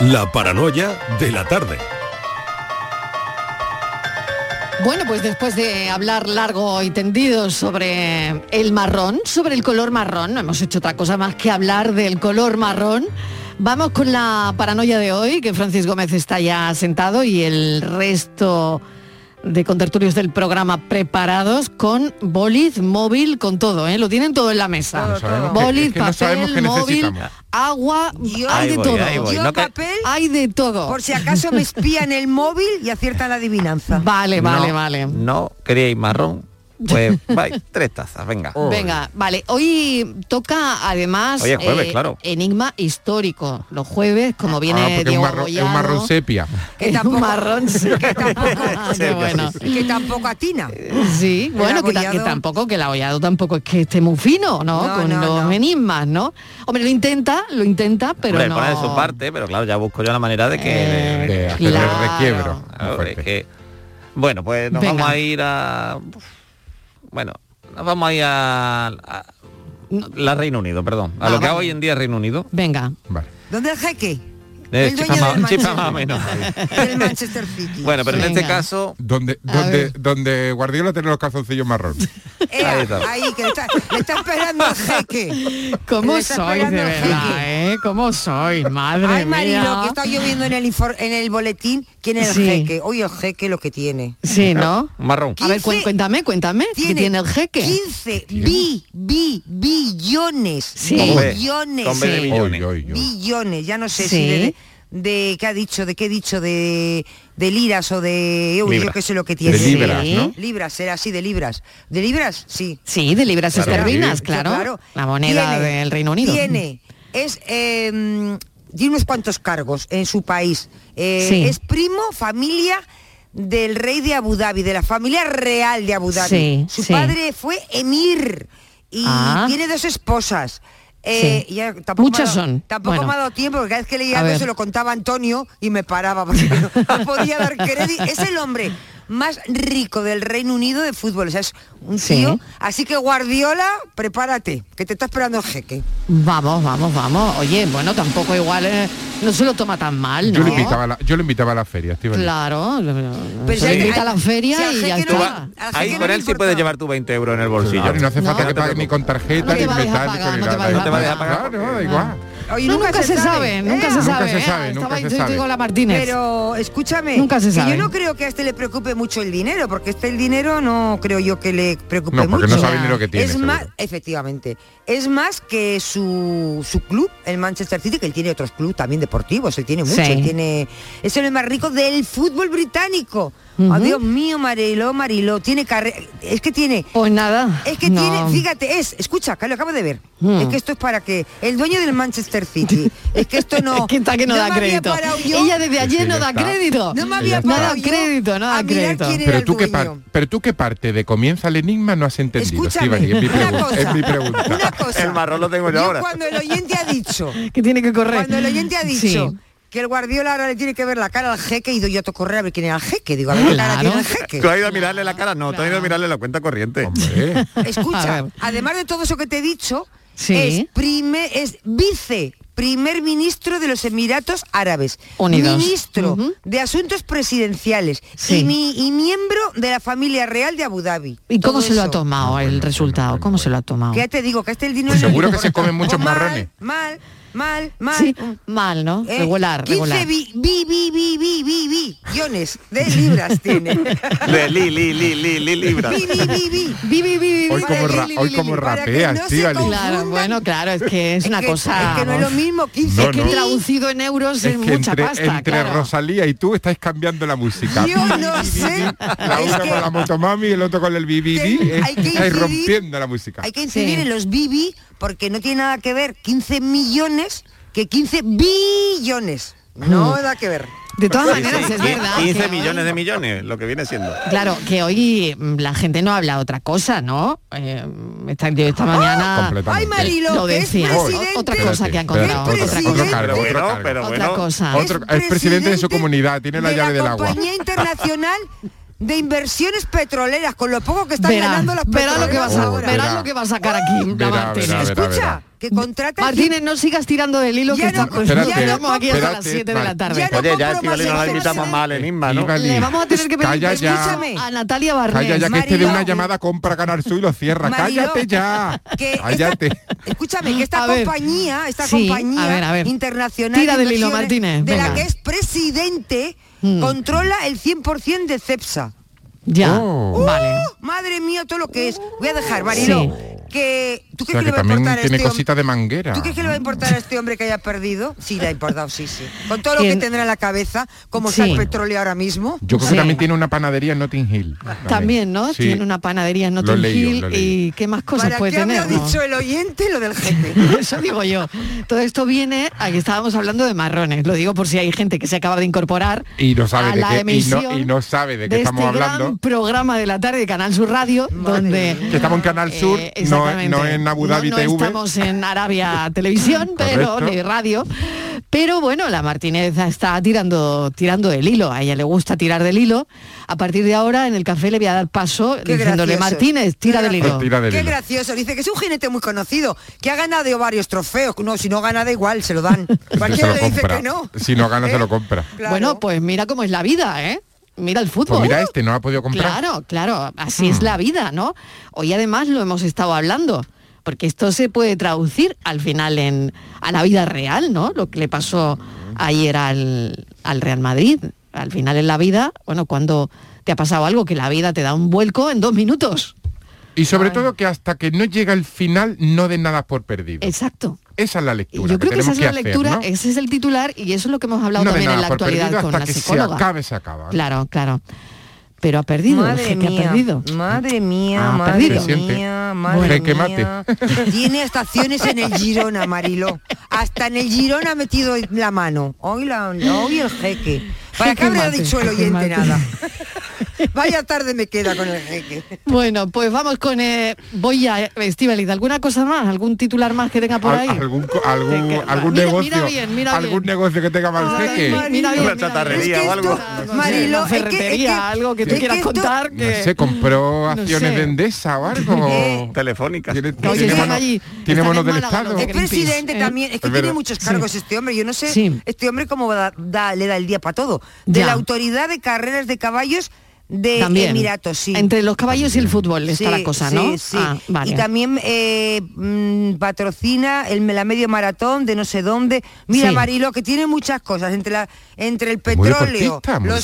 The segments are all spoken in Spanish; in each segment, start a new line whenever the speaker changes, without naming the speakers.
La paranoia de la tarde.
Bueno, pues después de hablar largo y tendido sobre el marrón, sobre el color marrón, no hemos hecho otra cosa más que hablar del color marrón. Vamos con la paranoia de hoy, que Francis Gómez está ya sentado y el resto de contertulios del programa preparados con boliz, móvil, con todo, ¿eh? Lo tienen todo en la mesa.
No es que
papel, móvil, agua,
Yo-
hay de
voy,
todo.
Yo
No
papel,
Hay de todo.
por si acaso me espían el móvil y aciertan la adivinanza.
Vale, vale,
No,
vale.
No, queríais marrón. Pues, vais, tres tazas, venga.
Venga, vale. Hoy toca además
Hoy es jueves,
eh,
claro.
enigma histórico. Los jueves, como viene
Ah, es un marrón, es un
Goyado,
marrón sepia.
Que
es
tampoco-
un marrón sí.
que tampoco-
Ah, qué bueno.
que tampoco atina.
Sí, bueno, que, ta- que
abollado-
tampoco, que el abollado tampoco es que esté muy fino, ¿no?
No,
Con
no,
los
no.
enigmas, ¿no? Hombre, lo intenta, lo intenta, pero
Hombre,
no...
pone de su parte, pero claro, ya busco yo la manera de que...
Eh,
De hacerle
Claro.
requiebro.
Que- Bueno, pues nos
Venga.
vamos a ir a... Bueno, nos vamos a ir a... a- la Reino Unido, perdón. A
Ah,
lo que
vale.
hoy en día es Reino Unido.
Venga,
Vale.
¿Dónde el jeque? El
chifa
del
chifa
Manchester.
más o menos.
Del Manchester City.
Bueno, pero en este caso...
Donde, donde, donde Guardiola tiene los calzoncillos marrón.
Eh,
Ahí está.
ahí, que le está, le está esperando el jeque.
¿cómo sois de
el
verdad,
jeque.
eh? ¿Cómo sois? Madre
Ay, Marilo,
mía.
que está lloviendo en el, en el boletín. ¿Quién es
Sí.
el jeque? Hoy el jeque lo que tiene.
Sí, ¿no?
Marrón.
A ver,
15
cuen- cuéntame, cuéntame, ¿qué tiene el jeque?
15 bi, bi, billones.
Sí.
Billones.
Sí.
billones.
Ya no sé
Sí.
si de, de- qué ha dicho, de qué he dicho, de, de liras o de euros, yo
Libras.
qué sé lo que tiene.
De libras,
Sí.
¿no?
Libras, será así, de libras. ¿De libras? Sí.
Sí, de libras
Claro.
esterlinas,
Sí.
claro. La moneda
Tiene-
del Reino Unido.
Tiene, es, eh, tiene unos cuantos cargos en su país. Eh,
Sí.
Es primo, familia del rey de Abu Dhabi, de la familia real de Abu Dhabi.
Sí,
su
sí.
padre fue emir y
Ah.
tiene dos esposas. Eh,
Sí.
ya tampoco
Muchas
dado-
son.
Tampoco
Bueno.
me ha dado tiempo, porque cada vez que leía algo se lo contaba Antonio y me paraba porque no, no podía dar crédito. Es el hombre más rico del Reino Unido de fútbol. O sea, es un
Sí.
tío. Así que Guardiola, prepárate, que te está esperando el jeque.
Vamos, vamos, vamos. Oye, bueno, tampoco igual eh, no se lo toma tan mal,
Yo
¿no?
le invitaba a la, yo le invitaba a la feria.
Claro,
Pero
se invita a la feria
si
y ya
no
está.
Ahí con
no
él sí puedes llevar tu 20 euros en el bolsillo.
Claro, y no hace falta
No
que
te
pague ni con tarjeta, ni
va a dejar
metálico,
pagar,
ni
no te va a
No
nunca, se sabe, nunca se sabe. ¿eh?
nunca se sabe.
con la Martínez.
Pero escúchame,
Nunca se
que
sabe.
yo no creo que a este le preocupe mucho el dinero, porque este el dinero no creo yo que le preocupe
No, porque
mucho.
no sabe lo que tiene.
es
seguro.
más, efectivamente, es más que su, su club, el Manchester City, que él tiene otros clubes también deportivos, él tiene mucho,
Sí.
él tiene, es el más rico del fútbol británico. Oh, Dios mío, Marilo, Marilo, tiene carrera, es que tiene,
Pues nada.
es que
no.
tiene, fíjate, es, escucha, que lo acabo de ver.
Mm.
Es que esto es para que el dueño del Manchester City, es que esto no.
Es que está que no, da crédito.
parado.
Ella desde ayer
sí,
no da crédito.
No me había
está.
No da
parado yo
crédito, no da
a mirar
crédito.
quién era
Pero
el
tú, qué
dueño.
par- pero tú qué parte de comienza el enigma no has entendido,
Escúchame,
es mi
una
pregunta.
cosa,
Es mi pregunta.
una cosa.
El marrón lo tengo yo ahora.
cuando el oyente ha dicho,
Que tiene que correr.
cuando el oyente ha dicho
Sí.
Que el Guardiola ahora le tiene que ver la cara al jeque, he ido yo a correr a ver quién era el jeque. Digo, a ver qué cara tiene el jeque.
¿Tú has ido a mirarle la cara? No, tú has ido a mirarle la cuenta corriente.
Hombre,
Escucha, además de todo eso que te he dicho,
Sí.
es, primer, es vice primer ministro de los Emiratos Árabes,
Unidos.
ministro de Asuntos Presidenciales
Sí.
y, mi- y miembro de la familia real de Abu Dhabi.
¿Y cómo
Todo
se lo ha tomado el resultado? ¿Cómo se lo ha tomado?
Que ya te digo que este el dinero
Pues seguro que se comen muchos
mal,
marrones.
Mal, mal, mal.
Sí, mal, ¿no?
Eh,
regular,
15
regular.
bi, bi, bi, bi, bi, bi, billones de libras tiene.
De li, li, li, li, li, libras.
Bi, bi, bi, bi.
Vi, vi, vi, vi,
Hoy como, ra- hoy rapea,
no.
Claro, bueno, claro, es que es,
Es
una
que-
cosa...
Es que no es lo mismo 15
No,
que traducido en euros es,
Es que
mucha
entre,
pasta,
entre
claro.
Rosalía y tú estáis cambiando la música.
Yo no sé.
La una con la motomami y el otro con el BBB.
Ten- hay que
Estáis
incidir-
rompiendo la música.
Hay que incidir en los BB porque no tiene nada que ver 15 millones que 15 billones. No nada que ver.
De todas
Sí,
maneras,
sí,
es verdad.
15
que
millones
hoy-
de millones, lo que viene siendo.
Claro, que hoy mm, la gente no habla otra cosa, ¿no? Eh, esta, mañana
Completamente.
Ay, Marilo,
lo
es
decía. otra cosa que ha
Espérate,
encontrado. otra cosa.
Pero bueno,
Otra cosa.
Otro- es presidente de su comunidad, tiene la
de
llave del agua.
compañía internacional de inversiones petroleras con lo poco que están
Verá,
ganando las
verá
petroleras
lo que vas a,
ahora.
verá
Verá.
lo que va a sacar aquí la
Verá,
Martínez.
verá, verá.
Escucha, que contrata
Martínez, no sigas tirando del hilo
Ya
que
no-
está-
espérate,
ya llevamos aquí hasta
espérate,
las 7 de la tarde.
Ya no
Oye, ya
compro
Estivali no
más
la
cerveza.
invitamos mal en Inma, ¿no?
Estivali.
Le vamos a tener que pedir
Calla ya.
Escúchame.
a Natalia Barnés.
Calla ya que este de una llamada compra Canal Sur y lo cierra.
Mariló,
Cállate ya.
que esta-
Cállate.
escúchame, que esta
A
compañía, esta
Sí,
compañía
a ver, a ver.
internacional
Tira
de
del hilo, Martínez,
de la que es presidente,
Mm.
controla el 100% de CEPSA.
Ya,
Oh.
vale.
¡Uh! Madre mía, todo lo que es. Voy a dejar, Marilo,
Sí.
que tú
O
crees
sea,
que,
que
le va a
también
importar a
tiene
este
cositas de manguera.
¿Tú crees que le va a importar a este hombre que haya perdido? Sí, le ha importado, sí, sí. Con todo lo que tendrá en la cabeza, como
Sí.
está el petróleo ahora mismo.
Yo creo
Sí.
que también tiene una panadería en Notting Hill.
También, ¿no?
Sí.
Tiene una panadería en Notting Hill y qué más cosas
¿Para
puede
qué
tener. no?
dicho el oyente lo del jefe?
Eso digo yo. Todo esto viene a que estábamos hablando de marrones. Lo digo por si hay gente que se acaba de incorporar
Y no sabe
a
de
la
qué- y no-
emisión
y no sabe de qué
de
estamos
este gran
hablando.
programa de la tarde de Canal Sur Radio, donde
Que estamos en Canal Sur,
Eh,
no,
exactamente.
no en Abu Dhabi
No, no
TV.
estamos en Arabia Televisión, pero ni radio. Pero bueno, la Martínez está tirando, tirando del hilo. A ella le gusta tirar del hilo. A partir de ahora, en el café le voy a dar paso
Qué
diciéndole,
gracioso.
Martínez, tira del hilo.
Tira del
Qué
hilo.
gracioso. Dice que es un jinete muy conocido, que ha ganado varios trofeos. No, si no gana da igual, se lo dan. Cualquiera le dice
compra.
que no.
Si no gana,
¿Eh?
se lo compra.
Claro.
Bueno, pues mira cómo es la vida, ¿eh? Mira el fútbol.
Pues mira este, no lo ha podido comprar.
Claro, claro, así es la vida, ¿no? Hoy además lo hemos estado hablando, porque esto se puede traducir al final en a la vida real, ¿no? Lo que le pasó ayer al, al Real Madrid. Al final en la vida, bueno, cuando te ha pasado algo que la vida te da un vuelco en dos minutos.
Y sobre todo que hasta que no llega el final no den nada por perdido.
Exacto.
Esa es la lectura
yo creo que esa es la
hacer,
lectura,
¿no?
ese es el titular y eso es lo que hemos hablado
No
también en la actualidad con
hasta
la
que
psicóloga.
se acabe, se acaba.
Claro, claro. Pero ha perdido, el
Madre
ha
mía,
perdido.
madre mía,
Ha
madre
perdido.
Mía, madre mía. Tiene estaciones en el Girona, Mariló. Hasta en el Girona ha metido la mano. Hoy, la, hoy el jeque. ¿Para qué
mate,
dicho el oyente nada? Vaya tarde me queda con el jeque.
Bueno, pues vamos con... eh, voy a Estivaliz, ¿alguna cosa más? ¿Algún titular más que tenga por ahí?
algún algún,
Que-
algún
mira-
negocio
mira bien, mira
algún
bien.
negocio que tenga mal jeque
Marilo.
Mira bien,
Una
mira
chatarrería
bien.
o algo.
No sé,
Marilo,
una
es que- es que-
algo que tú
es
quieras
que esto-
contar.
no
Que...
sé compró
no
acciones
sé.
de Endesa o algo
Eh,
Telefónica.
tiene,
Oye,
tiene bonos-
allí,
tiene
en
del estado
¿no?
Es presidente
¿eh?
también, es que
Es
tiene muchos cargos este hombre. Yo no sé
Sí.
este hombre cómo da, da- le da el día para todo. De
Ya.
la autoridad de carreras de caballos de
También.
Emiratos, sí.
Entre los caballos y el fútbol está
Sí,
la cosa,
sí,
¿no?
sí.
Ah, vale.
Y también eh, mm, patrocina el, la medio maratón de no sé dónde. Mira,
Sí.
Marilo, que tiene muchas cosas. Entre la entre el
Muy
petróleo,
deportista, muy
los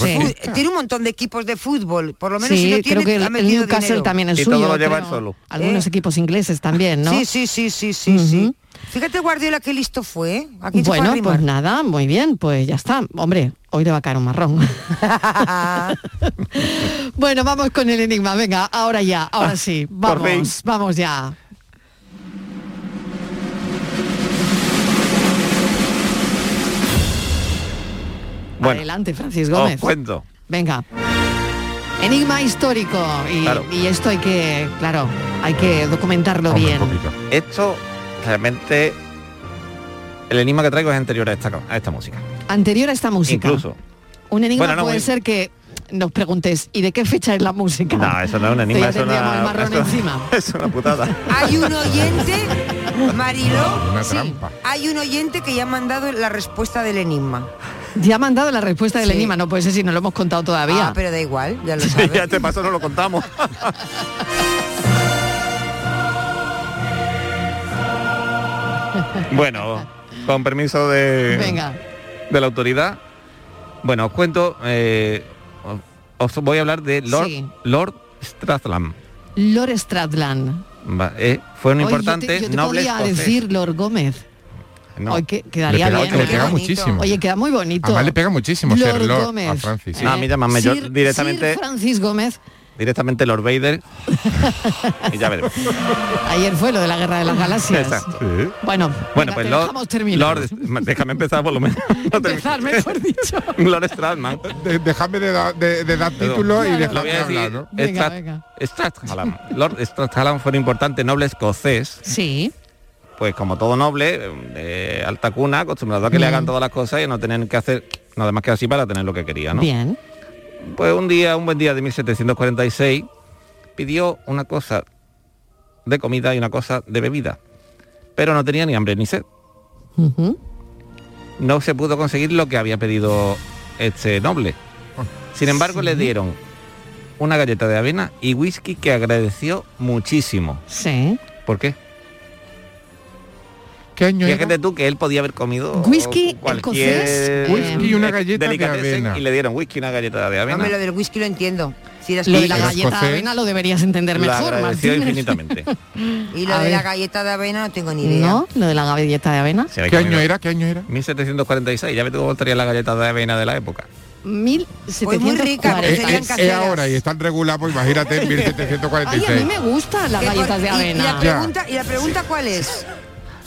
tiene un montón de equipos de fútbol. Por lo menos
sí,
si no tiene,
creo que el,
ha
el
metido
Newcastle
dinero.
también es
Y
suyo.
todo lo lleva
creo.
solo.
Algunos
¿Eh?
equipos ingleses también, ¿no?
Sí, sí, sí, sí, sí, sí. Fíjate Guardiola qué listo fue. ¿eh? ¿A quién se fue a
Bueno, pues nada, muy bien, pues ya está. Hombre, hoy le va a caer un marrón. bueno, vamos con el enigma. Venga, ahora ya, ahora sí.
por fin.
Vamos, vamos ya.
Bueno,
Adelante, Francis
os
Gómez.
cuento.
Venga. Enigma histórico. Y,
Claro.
y esto hay que, claro, hay que documentarlo
Hombre,
bien.
un poquito.
Esto realmente el enigma que traigo es anterior a esta, a esta música.
Anterior a esta música.
Incluso.
Un enigma
Bueno, no,
puede
muy-
ser que nos preguntes, ¿y de qué fecha es la música?
No, eso no es un enigma, eso es una,
el marrón
eso-
encima.
es una putada.
Hay un oyente, Mariló,
Una
Sí.
trampa.
hay un oyente que ya ha mandado la respuesta del enigma.
Ya me han dado la respuesta del
Sí.
enigma, no puede ser si no lo hemos contado todavía.
Ah, pero da igual, ya lo
Sí,
sabes.
ya este paso no lo contamos. Bueno, con permiso de,
Venga,
de la autoridad. Bueno, os cuento, eh, os os voy a hablar de Lord,
Sí.
Lord Strathland.
Lord Stradland.
Va, eh, fue un
Hoy
importante
yo te, yo te
noble
podía
escocés.
decir Lord Gómez.
No.
Hoy que, quedaría
le pega,
bien.
le
¿eh?
pega muchísimo.
Oye, queda muy bonito.
Además le pega muchísimo ser
Lord
Lord
Gómez.
a Francis.
Ah, a mí llámame yo directamente-
Sir Francis Gómez.
Directamente Lord Vader. y ya veremos.
Ayer fue lo de la guerra de las galaxias.
Exacto.
Sí.
Bueno,
Bueno,
venga,
pues
te
Lord,
dejamos terminar.
Lord- déjame empezar por lo menos. No.
Empezar, mejor dicho.
Lord Stradman.
De- déjame de, da- de- de dar título y
Claro.
dejarme
voy a decir.
hablar, ¿no?
Venga,
Strat-
venga.
Lord Strathallam fue un importante noble escocés,
Sí,
pues como todo noble, de alta cuna, acostumbrado a que le hagan todas las cosas y no tener que hacer nada más que así para tener lo que quería, ¿no?
bien.
Pues un día, un buen día de 1746, pidió una cosa de comida y una cosa de bebida, pero no tenía ni hambre ni sed. No se pudo conseguir lo que había pedido este noble. Sin embargo, le dieron una galleta de avena y whisky que agradeció muchísimo.
Sí.
¿Por qué?
¿Qué año era?
Fíjate tú que él podía haber comido
Whisky
cualquier
Whisky y una galleta de avena.
y le dieron whisky y una galleta de avena.
Hombre, lo del whisky lo entiendo. Si eras
Lo de la
Era
galleta de avena lo deberías entender mejor,
infinitamente.
y lo
A
de la galleta de avena no tengo ni idea.
¿No? Lo de la galleta de avena.
¿Qué año era? ¿Qué año era?
1746, ya tú cómo estaría la galleta de avena de la época.
1746.
Pues muy rica,
Es, es- es ahora y están regulados, pues imagínate en
Ay, a
1746.
mí me gustan las galletas de
y- Y,
avena.
la pregunta, ¿Y la pregunta cuál es?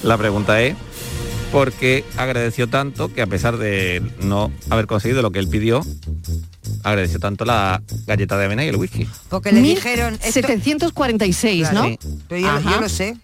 La pregunta es por qué agradeció tanto que a pesar de no haber conseguido lo que él pidió, agradeció tanto la galleta de avena y el whisky.
Porque le dijeron... esto-
1746,
Claro,
¿no?
sí.
Pero yo, yo lo sé.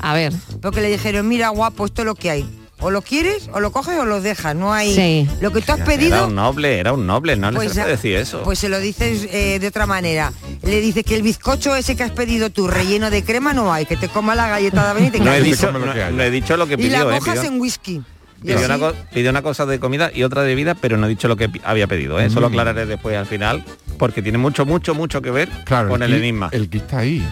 A ver.
Porque le dijeron, mira guapo, esto es lo que hay. O lo quieres, o lo coges o lo dejas. No hay...
Sí.
Lo que tú has
Era
pedido...
un noble, era un noble, no le
ya-
puede decir eso.
Pues se lo dices eh, de otra manera. Le dices que el bizcocho ese que has pedido tú, relleno de crema, no hay. Que te coma la galleta de avena y te
no, he dicho,
lo
no-
que haya.
no he dicho lo que
Y la
pidió, ¿eh?
mojas
Pidió,
en whisky.
Pidió una, pidió cosa de comida y otra de bebida, pero no he dicho lo que había pedido. ¿eh? Eso lo
Mm.
aclararé después al final, porque tiene mucho, mucho, mucho que ver
Claro,
con el
ki-
enigma.
El que está ahí.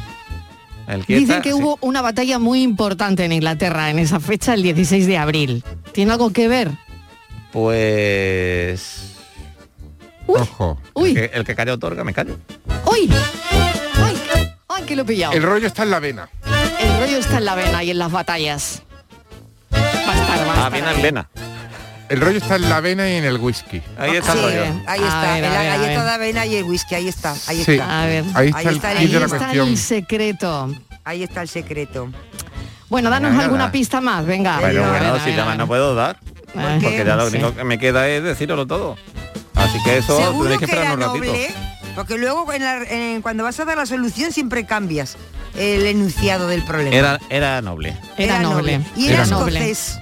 Dicen que
sí.
hubo una batalla muy importante en Inglaterra en esa fecha, el 16 de abril. ¿Tiene algo que ver?
Pues...
Uy,
Ojo.
uy,
El que, el que calla otorga, me callo.
uy. Ay, ay, que lo he pillado.
El rollo está en la vena.
El rollo está en la vena y en las batallas. Va a estar, va a
Ah,
estar ahí.
en vena.
El rollo está en la vena y en el whisky.
Ahí está el
Sí,
rollo.
ahí está,
ver,
la galleta de avena y el whisky, ahí está, ahí
Sí.
está.
A ver.
Ahí está
Ahí
el
está el
Ahí está
cuestión.
el secreto.
Ahí está el secreto.
Bueno, danos
Nada.
alguna pista más, venga.
Pero bueno,
a
si
ver.
no puedo dar,
Ay,
porque ya lo
sí.
único que me queda es decirlo todo. Así que eso tenéis
que,
que esperar
era
un ratito.
noble, porque luego en la- en- cuando vas a dar la solución siempre cambias el enunciado del problema.
Era, era noble.
Era noble.
Y era,
Era
noble.
escocés.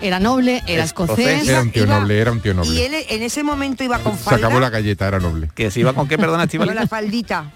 Era noble, era
Escocés.
escocés.
Era un tío
Iba-
noble, era un tío
Y
noble.
él en ese momento iba con
Se
falda,
acabó la galleta, era noble.
Que si iba con qué, perdona,
con la faldita.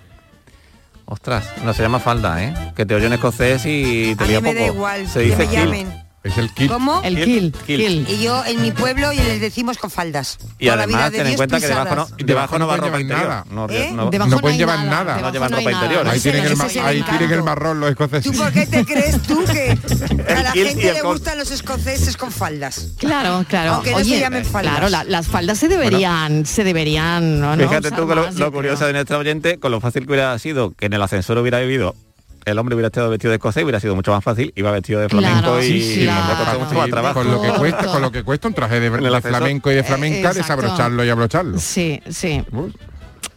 Ostras, no se llama falda, ¿eh? Que te oye en escocés y te
A mí
lía
me
poco.
da igual,
Se
que
dice
me llamen.
Es el kit.
¿Cómo?
El
Kill,
kill,
kill.
kill.
Y yo en mi pueblo y les decimos con faldas.
Y
Toda
además
vida de
ten en cuenta que debajo no,
pisadas.
debajo no va ropa interior.
nada.
No,
¿Eh?
no-
Debajo
no
no
pueden llevar
nada,
No llevan ropa
nada.
interior.
Ahí tienen,
no
el, ahí tienen el marrón los escoceses.
¿Tú por qué te crees tú que a la
kill
gente le gustan los escoceses con faldas?
Claro, claro.
Aunque no se llamen faldas.
Claro, la- las faldas se deberían, se deberían, ¿no? no
Fíjate tú que lo, lo curioso de nuestro oyente, con lo fácil que hubiera sido que en el ascensor hubiera vivido el hombre hubiera estado vestido de escocés, hubiera sido mucho más fácil, iba vestido de flamenco
Claro,
y
sí, sí,
me ha
claro.
costado mucho más
Sí,
trabajo.
Con lo que cuesta, con lo que cuesta un traje de, flamenco y de flamenca,
exacto.
desabrocharlo y abrocharlo.
Sí, sí.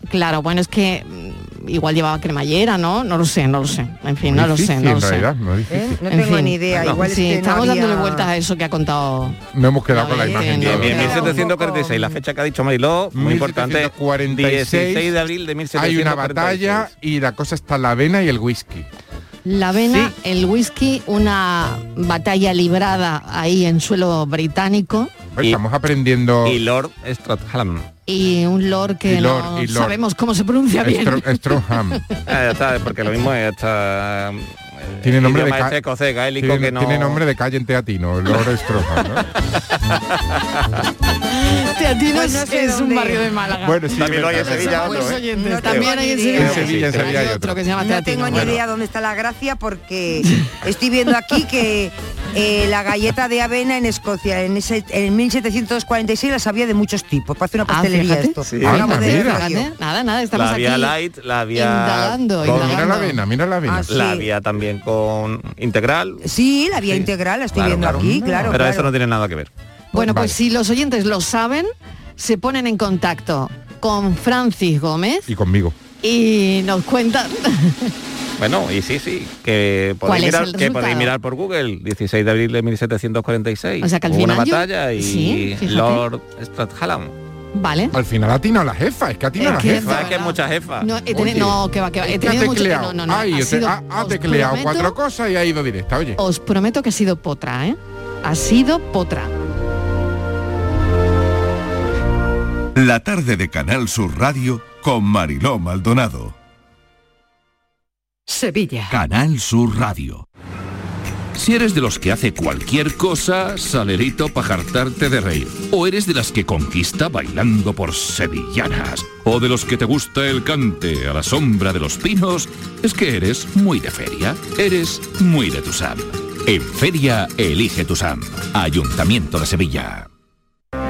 Claro, bueno, es que igual llevaba cremallera, ¿no? No lo sé, no lo sé. En fin,
muy
no lo sé, no lo
en
sé.
realidad, no es
¿Eh? No
En
tengo
fin.
ni idea. Igual es
sí,
que no
estamos
había-
dándole vueltas a eso que ha contado.
No hemos quedado con la imagen.
no,
Bien, bien,
Era un
1746, la fecha que ha dicho Mariló, muy importante,
1746,
16 de abril de
Hay
1746.
una batalla y la cosa está la avena y el whisky.
La avena,
Sí.
el whisky, una batalla librada ahí en suelo británico
Pues
Y-
Estamos aprendiendo
Y Lord Strathallam.
y un lord que
lord,
no
lord.
sabemos cómo se pronuncia bien.
Stro- Strongham.
Ah, ya está, porque lo mismo es hasta...
Tiene nombre de
idioma
ca-
escocés, gaélico,
Tiene,
que no...
tiene nombre de calle en teatino, Lord Strongham. ¿no?
Teatinos
sé
es un barrio de Málaga.
Bueno, sí,
También lo hay en Sevilla, otro, ¿eh?
No
también
tengo
hay en
ni
Sevilla.
idea.
En Sevilla, en
Sí,
Sevilla hay
otro
otro.
que se llama
No
Teatino.
tengo ni
Bueno.
idea dónde está la gracia porque estoy viendo aquí que eh, la galleta de avena en Escocia en, ese, en 1746 las había de muchos tipos. Parece una
Ah,
pastelería esto.
Sí.
Mira.
Fíjate, Nada, nada, estamos
La había
aquí
light, la había...
indagando,
con-
indagando.
Mira la avena, mira la avena.
Ah, sí.
La había también con integral.
Sí, la vía
Sí.
integral, la estoy
Claro,
viendo
claro.
aquí, claro.
Pero
claro.
eso no tiene nada que ver.
Bueno, pues
Vale.
si los oyentes lo saben, se ponen en contacto con Francis Gómez
Y conmigo.
y nos cuentan.
Bueno, y sí, sí, que
¿Cuál
podéis, mirar, que podéis mirar por Google, 16 de abril de 1746.
O sea que al
Hubo una
final yo-
batalla y
Sí.
Lord Strathallam.
vale.
Al final ha atinado la jefa, es que ha atinado
Es
la
que
jefa.
Es que es mucha jefa.
No, he teni-
Oye,
no, que va, que va. He tenido mucho no, no, no,
Ay,
ha sido-
ha, ha tecleado
prometo-
cuatro cosas y ha ido directa, oye.
Os prometo que ha sido potra, ¿eh? Ha sido potra.
La tarde de Canal Sur Radio con Mariló Maldonado.
Sevilla.
Canal Sur Radio. Si eres de los que hace cualquier cosa, salerito para jartarte de reír. O eres de las que conquista bailando por sevillanas. O de los que te gusta el cante a la sombra de los pinos, es que eres muy de feria. Eres muy de Tusam. En feria, elige Tusam. Ayuntamiento de Sevilla.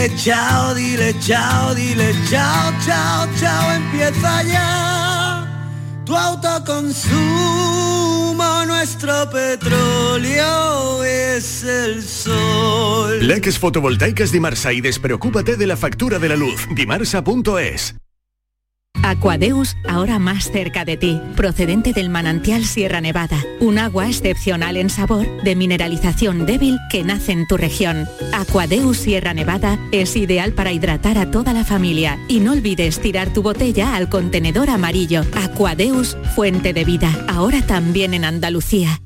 dile chao, dile chao, dile chao, chao, chao, empieza ya. Tu autoconsumo, nuestro petróleo es el sol.
Leques fotovoltaicas Dimarsa y despreocúpate de la factura de la luz. Dimarsa.es.
Aquadeus, ahora más cerca de ti, procedente del manantial Sierra Nevada, un agua excepcional en sabor, de mineralización débil que nace en tu región. Aquadeus Sierra Nevada es ideal para hidratar a toda la familia y no olvides tirar tu botella al contenedor amarillo. Aquadeus, fuente de vida, ahora también en Andalucía.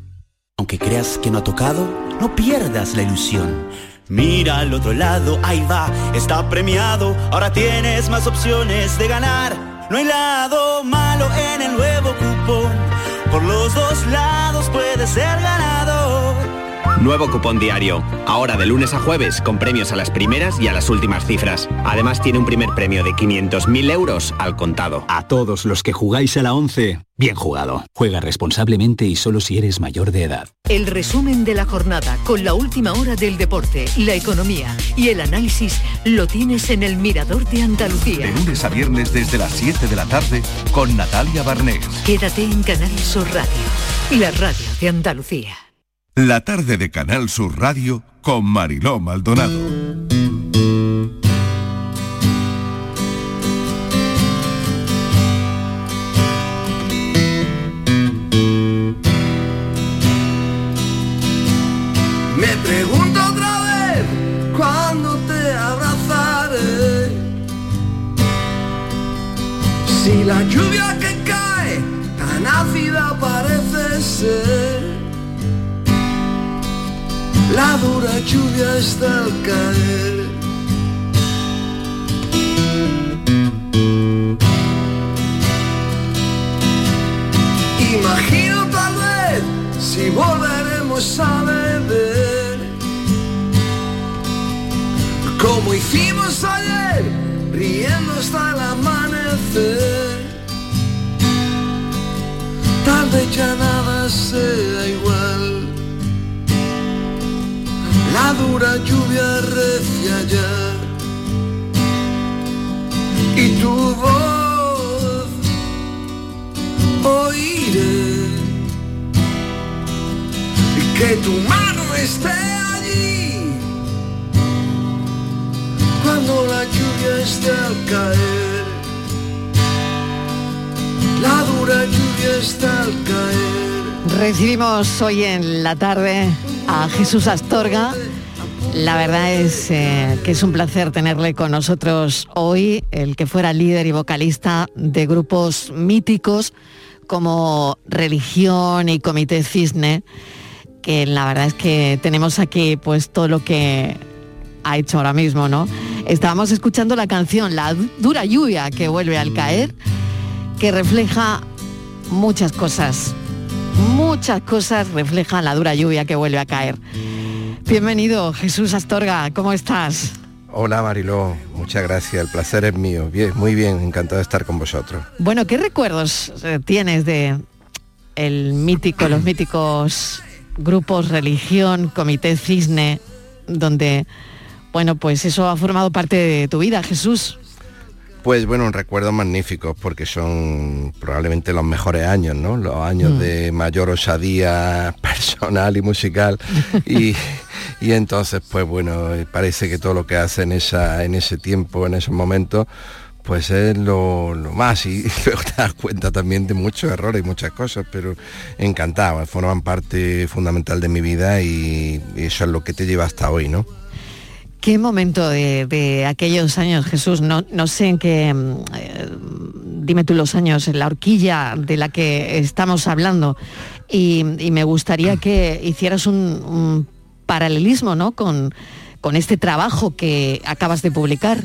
Aunque creas que no ha tocado, no pierdas la ilusión. Mira al otro lado, ahí va, está premiado, ahora tienes más opciones de ganar. No hay lado malo en el nuevo cupón. Por los dos lados puedes ser ganador.
Nuevo cupón diario. Ahora de lunes a jueves con premios a las primeras y a las últimas cifras. Además tiene un primer premio de 500.000 euros al contado.
A todos los que jugáis a la 11, bien jugado. Juega responsablemente y solo si eres mayor de edad.
El resumen de la jornada con la última hora del deporte, la economía y el análisis lo tienes en el Mirador de Andalucía.
De lunes a viernes desde las 7 de la tarde con Natalia Barnés.
Quédate en Canal Sur Radio, la radio de Andalucía.
La tarde de Canal Sur Radio con Mariló Maldonado.
Me pregunto otra vez cuándo te abrazaré. Si la lluvia que cae tan ácida parece ser. La dura lluvia está al caer. Imagino tal vez si volveremos a beber. Como hicimos ayer, riendo hasta el amanecer. Tal vez ya nada sea igual. La dura lluvia recia ya. Y tu voz oiré. Y que tu mano esté allí. Cuando la lluvia esté al caer. La dura lluvia está al caer.
Recibimos hoy en la tarde a Jesús Astorga. La verdad es eh, que es un placer tenerle con nosotros hoy, el que fuera líder y vocalista de grupos míticos como Religión y Comité Cisne, que la verdad es que tenemos aquí pues todo lo que ha hecho ahora mismo, ¿no? Estábamos escuchando la canción La dura lluvia que vuelve al caer, que refleja muchas cosas, muchas cosas reflejan la dura lluvia que vuelve a caer. Bienvenido, Jesús Astorga, ¿cómo estás?
Hola Mariló, muchas gracias, el placer es mío. Bien, muy bien, encantado de estar con vosotros.
Bueno, ¿qué recuerdos eh, tienes de el mítico, los míticos grupos Religión, Comité Cisne, donde, bueno, pues eso ha formado parte de tu vida, Jesús?
Pues bueno, recuerdos magníficos porque son probablemente los mejores años, ¿no? Los años
Mm.
de mayor osadía personal y musical. y, y entonces, pues bueno, eh, parece que todo lo que hace en, esa, en ese tiempo, en esos momentos, pues es lo, lo más y luego te das cuenta también de muchos errores y muchas cosas, pero encantado, forman parte fundamental de mi vida y, y eso es lo que te lleva hasta hoy, ¿no?
¿Qué momento de, de aquellos años, Jesús? No, no sé en qué, mm, eh, dime tú los años, en la horquilla de la que estamos hablando. Y, y me gustaría que hicieras un, un paralelismo ¿no? con, con este trabajo que acabas de publicar.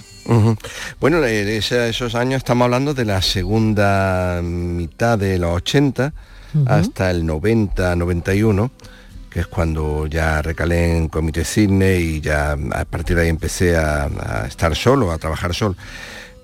Bueno, eh, ese- esos años estamos hablando de la segunda mitad de los 80
Ujú.
hasta el 90, 91, que es cuando ya recalé en Comité Cisne y ya a partir de ahí empecé a, a estar solo, a trabajar solo.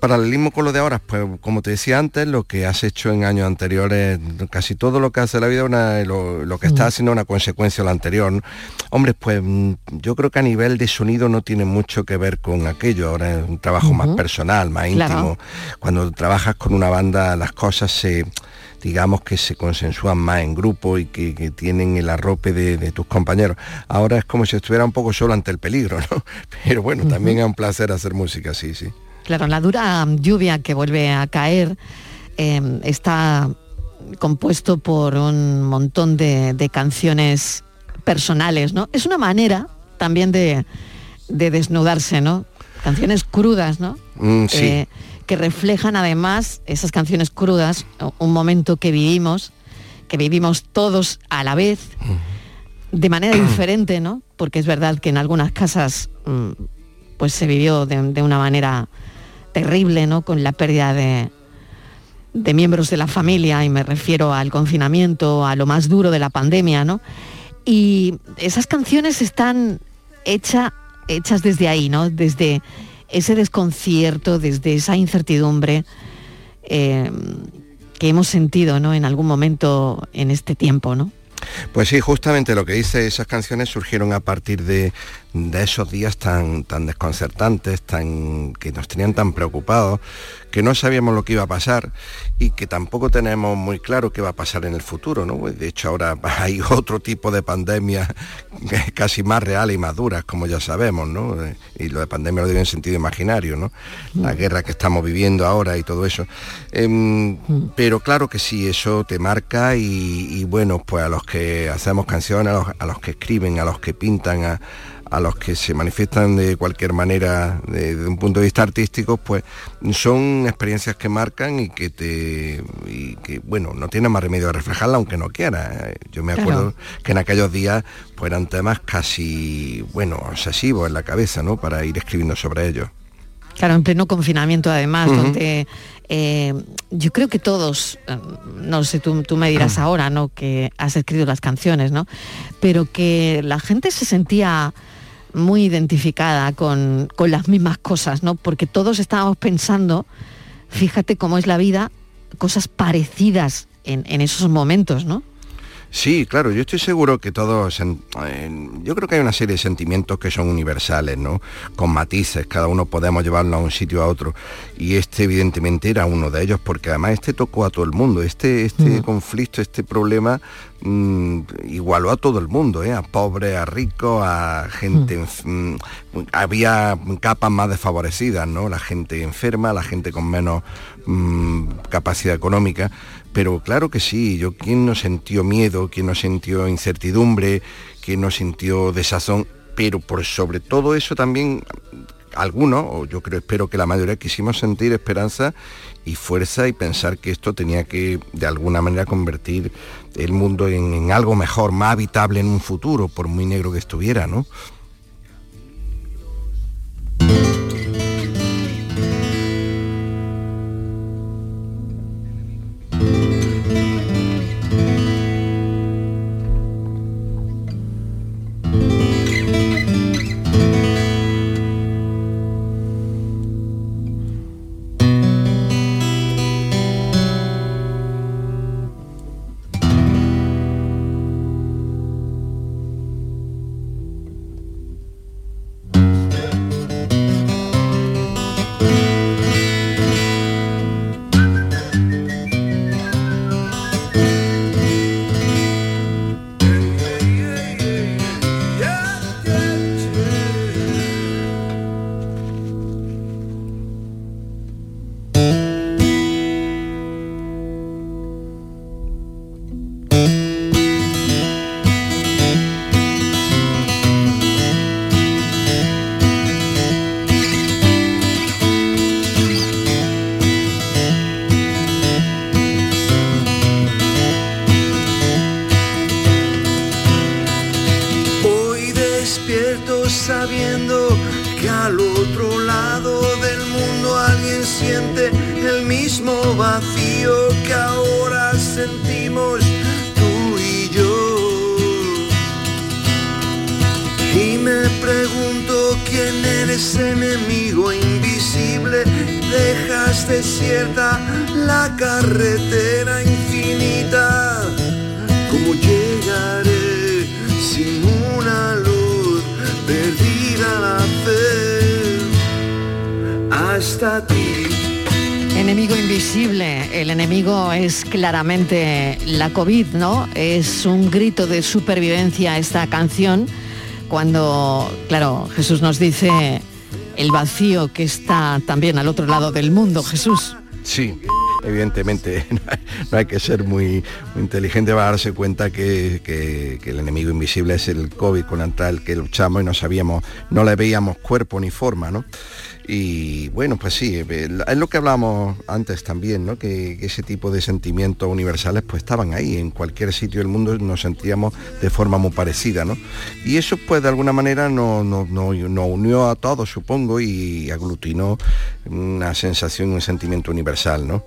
Paralelismo con lo de ahora, pues como te decía antes, lo que has hecho en años anteriores, casi todo lo que hace la vida, una- lo, lo que está haciendo es una consecuencia de lo anterior. ¿no? Hombre, pues mm, yo creo que a nivel de sonido no tiene mucho que ver con aquello, ahora es un trabajo más personal, más
Claro.
íntimo. Cuando trabajas con una banda las cosas se digamos que se consensúan más en grupo y que, que tienen el arrope de, de tus compañeros. Ahora es como si estuviera un poco solo ante el peligro, ¿no? Pero bueno, también es un placer hacer música, sí, sí.
Claro, la dura lluvia que vuelve a caer eh, está compuesto por un montón de, de canciones personales, ¿no? Es una manera también de, de desnudarse, ¿no? Canciones crudas, ¿no?
Mm, sí.
Eh, que reflejan además esas canciones crudas, un momento que vivimos, que vivimos todos a la vez, de manera diferente, ¿no? Porque es verdad que en algunas casas mm, pues se vivió de, de una manera terrible, ¿no? Con la pérdida de, de miembros de la familia, y me refiero al confinamiento, a lo más duro de la pandemia, ¿no? Y esas canciones están hecha- hechas desde ahí, ¿no? Desde ese desconcierto, desde esa incertidumbre eh, que hemos sentido, ¿no? En algún momento en este tiempo, ¿no?
Pues sí, justamente lo que dice, esas canciones surgieron a partir de, de esos días tan, tan desconcertantes, tan, que nos tenían tan preocupados, que no sabíamos lo que iba a pasar y que tampoco tenemos muy claro qué va a pasar en el futuro. ¿no? Pues, De hecho, ahora hay otro tipo de pandemia casi más real y más duras, como ya sabemos, ¿no? Eh, Y lo de pandemia lo digo en sentido imaginario, ¿no? La guerra que estamos viviendo ahora y todo eso. Em, pero claro que sí, eso te marca y, y bueno, pues a los que hacemos canciones, a los, a los que escriben, a los que pintan, a, a los que se manifiestan de cualquier manera de- desde un punto de vista artístico, pues son experiencias que marcan y que te y que bueno, no tiene más remedio de reflejarla aunque no quiera. Eh, Yo me
Claro.
acuerdo que en aquellos días pues eran temas casi bueno, obsesivos en la cabeza, ¿no? Para ir escribiendo sobre ellos.
Claro, en pleno confinamiento además, donde eh, yo creo que todos, eh, no sé, tú, tú me dirás ahora, ¿no? Que has escrito las canciones, ¿no? Pero que la gente se sentía muy identificada con, con las mismas cosas, ¿no? Porque todos estábamos pensando, fíjate cómo es la vida, cosas parecidas en, en esos momentos, ¿no?
Sí, claro, yo estoy seguro que todos, en- yo creo que hay una serie de sentimientos que son universales, ¿no? Con matices, cada uno podemos llevarlo a un sitio a otro. Y este evidentemente era uno de ellos, porque además este tocó a todo el mundo. Este, este conflicto, este problema mm, igualó a todo el mundo, ¿eh? A pobres, a ricos, a gente... enf- mm, había capas más desfavorecidas, ¿no? La gente enferma, la gente con menos mm, capacidad económica. Pero claro que sí, yo quién no sintió miedo, quién no sintió incertidumbre, quién no sintió desazón, pero por sobre todo eso también algunos, o yo creo, espero que la mayoría quisimos sentir esperanza y fuerza y pensar que esto tenía que de alguna manera convertir el mundo en, en algo mejor, más habitable en un futuro, por muy negro que estuviera, ¿no?
COVID, ¿no? Es un grito de supervivencia esta canción cuando, claro, Jesús nos dice el vacío que está también al otro lado del mundo, Jesús.
Sí, evidentemente no hay, que ser muy, inteligente para darse cuenta que, el enemigo invisible es el COVID contra el que luchamos y no sabíamos, no le veíamos cuerpo ni forma, ¿no? Y bueno, pues sí, eh, es lo que hablábamos antes también, ¿no? Que, ese tipo de sentimientos universales pues estaban ahí, en cualquier sitio del mundo nos sentíamos de forma muy parecida, ¿no? Y eso pues de alguna manera nos, nos- nos unió a todos, supongo, y aglutinó una sensación, un sentimiento universal, ¿no?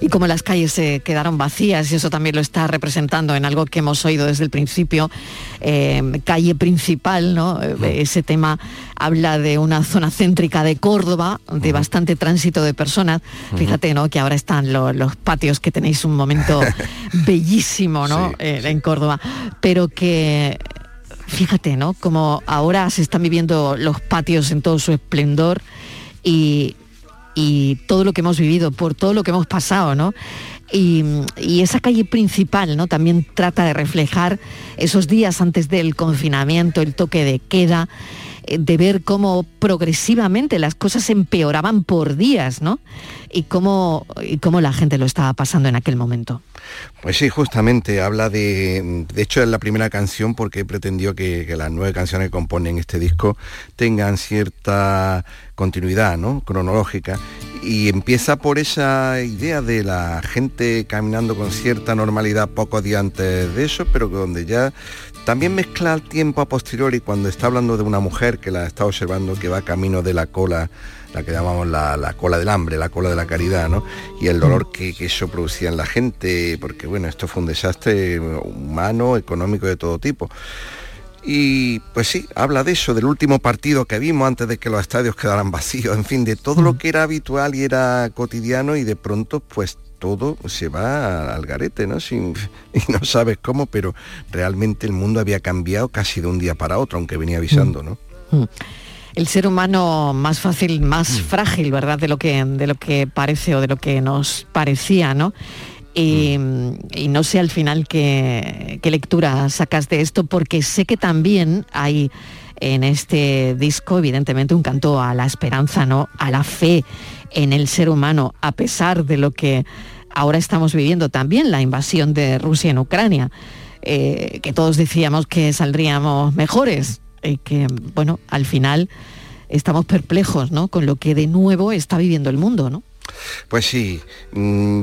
Y como las calles se quedaron vacías, y eso también lo está representando en algo que hemos oído desde el principio, eh, calle principal, ¿no? Eh, Ese tema habla de una zona céntrica de Córdoba, de bastante tránsito de personas. Fíjate, ¿no? Que ahora están lo- los patios, que tenéis un momento bellísimo, ¿no? Eh, en Córdoba, pero que fíjate, ¿no? Como ahora se están viviendo los patios en todo su esplendor y, y todo lo que hemos vivido, por todo lo que hemos pasado, ¿no? Y, esa calle principal, ¿no? También trata de reflejar esos días antes del confinamiento, el toque de queda, de ver cómo progresivamente las cosas empeoraban por días, ¿no? Y cómo, cómo la gente lo estaba pasando en aquel momento.
Pues sí, justamente habla de, de hecho es la primera canción porque pretendió que, que las nueve canciones que componen este disco tengan cierta continuidad, ¿no? Cronológica y empieza por esa idea de la gente caminando con cierta normalidad pocos días antes de eso, pero donde ya también mezcla el tiempo a posteriori cuando está hablando de una mujer que la está observando que va camino de la cola la que llamamos la, la cola del hambre, la cola de la caridad, ¿no? Y el dolor que, que eso producía en la gente, porque bueno, esto fue un desastre humano, económico de todo tipo. Y pues sí, habla de eso, del último partido que vimos antes de que los estadios quedaran vacíos, en fin, de todo lo que era habitual y era cotidiano y de pronto pues todo se va al garete, ¿no? Sin, y no sabes cómo, pero realmente el mundo había cambiado casi de un día para otro, aunque venía avisando, ¿no?
el ser humano más fácil, más frágil, ¿verdad? De lo que de lo que parece o de lo que nos parecía, ¿no? Y, y no sé al final qué, qué lectura sacas de esto, porque sé que también hay en este disco, evidentemente, un canto a la esperanza, ¿no? A la fe en el ser humano, a pesar de lo que ahora estamos viviendo, también la invasión de Rusia en Ucrania, eh, que todos decíamos que saldríamos mejores, y que, bueno, al final estamos perplejos, ¿no? Con lo que de nuevo está viviendo el mundo, ¿no?
Pues sí, mm,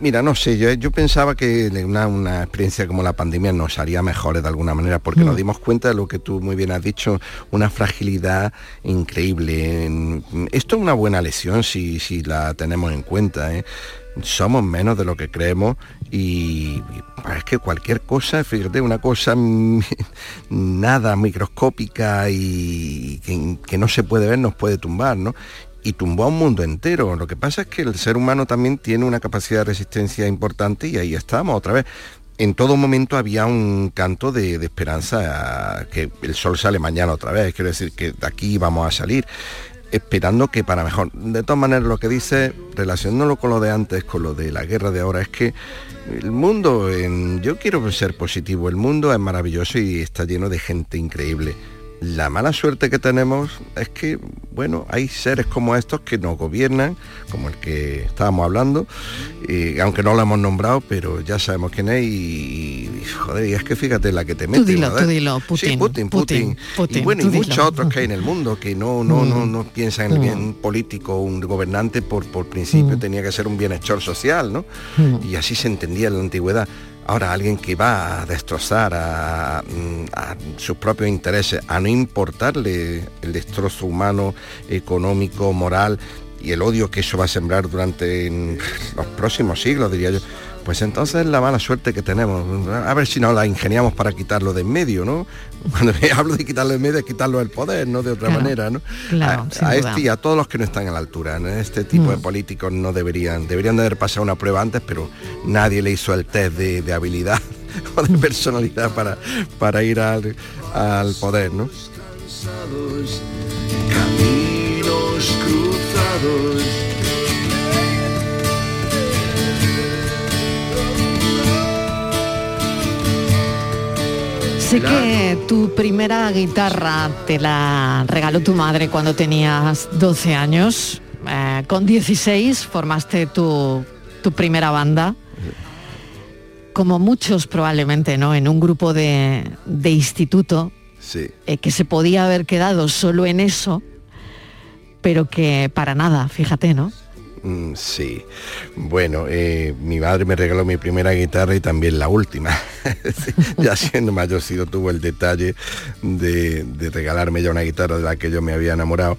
mira, no sé, yo, yo pensaba que una, una experiencia como la pandemia nos haría mejores de alguna manera, porque nos dimos cuenta de lo que tú muy bien has dicho, una fragilidad increíble. Esto es una buena lección si, si la tenemos en cuenta. ¿eh? Somos menos de lo que creemos y, pues, es que cualquier cosa, fíjate, una cosa mm, nada microscópica y que, que no se puede ver nos puede tumbar, ¿no? Y tumbó a un mundo entero. Lo que pasa es que el ser humano también tiene una capacidad de resistencia importante y ahí estamos otra vez. En todo momento había un canto de, esperanza, que el sol sale mañana otra vez, quiero decir que de aquí vamos a salir, esperando que para mejor. De todas maneras, lo que dice, relacionándolo con lo de antes, con lo de la guerra de ahora, es que el mundo, yo quiero ser positivo, el mundo es maravilloso y está lleno de gente increíble. La mala suerte que tenemos es que, bueno, hay seres como estos que nos gobiernan, como el que estábamos hablando, y aunque no lo hemos nombrado, pero ya sabemos quién es y, y, joder, y es que fíjate la que te mete.
dilo,
joder.
tú dilo,
Sí,
Putin,
Putin,
Putin,
Putin.
Putin,
y bueno, y
tú dilo.
muchos otros que hay en el mundo que no, no, no,
Mm.
no piensan en el bien político, un gobernante por, por principio tenía que ser un bienhechor social, ¿no?
Mm.
Y así se entendía en la antigüedad. Ahora, alguien que va a destrozar a, sus propios intereses, a no importarle el destrozo humano, económico, moral y el odio que eso va a sembrar durante los próximos siglos, diría yo, pues entonces la mala suerte que tenemos. A ver si no la ingeniamos para quitarlo de en medio, ¿no? Cuando hablo de quitarlo de en medio es quitarlo del poder, ¿no? De otra
Claro,
manera, ¿no?
claro,
a, este y a todos los que no están a la altura. ¿no? Este tipo de
Mm.
políticos no deberían, deberían de haber pasado una prueba antes, pero nadie le hizo el test de, de habilidad o de personalidad para, para ir al, al poder, ¿no?
Caminos cruzados.
Sé que tu primera guitarra te la regaló tu madre cuando tenías 12 años. Eh, con 16 formaste tu, tu primera banda. Como muchos probablemente, ¿no? En un grupo de, de instituto
Sí.
eh, que se podía haber quedado solo en eso, pero que para nada, fíjate, ¿no?
Mm, Sí, bueno, eh, mi madre me regaló mi primera guitarra y también la última. Ya siendo mayorcito tuvo el detalle de, de regalarme ya una guitarra de la que yo me había enamorado.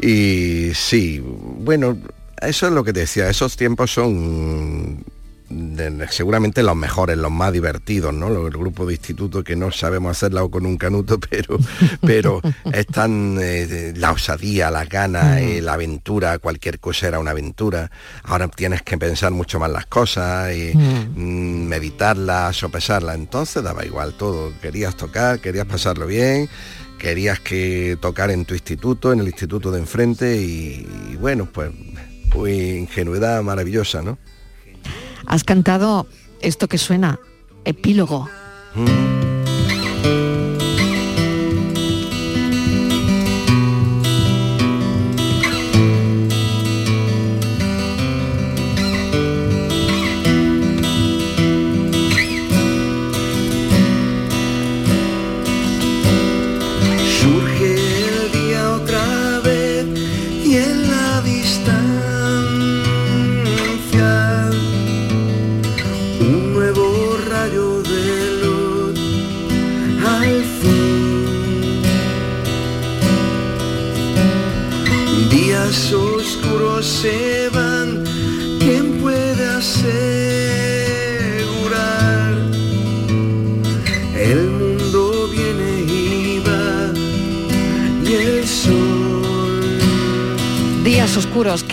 Y sí, bueno, eso es lo que te decía, esos tiempos son de- seguramente los mejores, los más divertidos, ¿no? Los- El grupo de instituto que no sabemos hacerla con un canuto, pero, pero están eh, la osadía, la gana, eh, la aventura, cualquier cosa era una aventura. Ahora tienes que pensar mucho más las cosas, y, mm, meditarlas, sopesarlas. Entonces daba igual todo. Querías tocar, querías pasarlo bien, querías que tocar en tu instituto, en el instituto de enfrente y, y bueno, pues, pues ingenuidad maravillosa, ¿no?
Has cantado esto que suena, epílogo.
Surge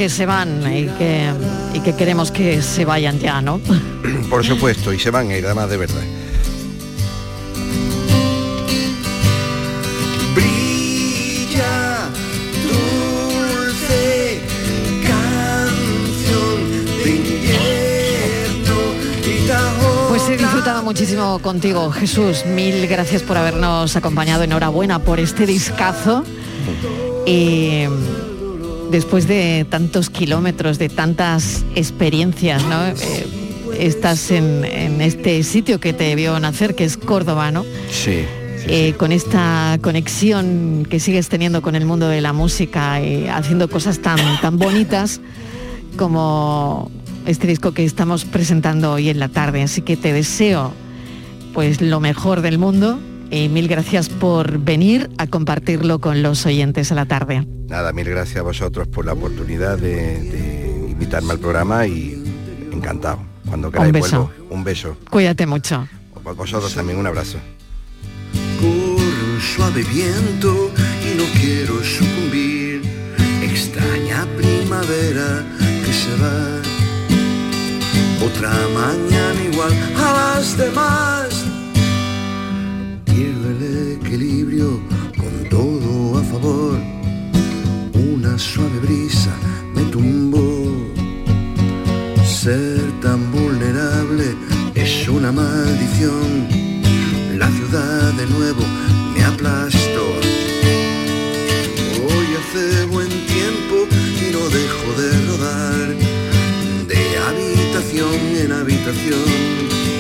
que se van y que, y que queremos que se vayan ya, ¿no?
Por supuesto, y se van a ir además de verdad.
brilla dulce canción de invierno y Tahoe.
Pues he disfrutado muchísimo contigo, Jesús. Mil gracias por habernos acompañado. Enhorabuena por este discazo. Y después de tantos kilómetros, de tantas experiencias, ¿no? Eh, estás en, en este sitio que te vio nacer, que es Córdoba, ¿no?
Sí.
Eh, con esta conexión que sigues teniendo con el mundo de la música y haciendo cosas tan, tan bonitas como este disco que estamos presentando hoy en la tarde. Así que te deseo pues lo mejor del mundo y mil gracias por venir a compartirlo con los oyentes a la tarde.
Nada, mil gracias a vosotros por la oportunidad de, de invitarme al programa y encantado. Cuando queráis
beso.
vuelvo. Un beso.
Cuídate mucho.
Por vosotros también un abrazo.
Corre un suave viento y no quiero sucumbir. Extraña primavera que se va. Otra mañana igual a las demás. Equilibrio con todo a favor. Una suave brisa me tumbó. Ser tan vulnerable es una maldición. La ciudad de nuevo me aplastó. Hoy hace buen tiempo y no dejo de rodar de habitación en habitación.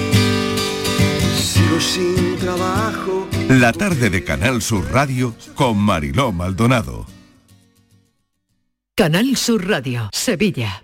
Sigo sin trabajo.
La tarde de Canal Sur Radio con Mariló Maldonado.
Canal Sur Radio, Sevilla.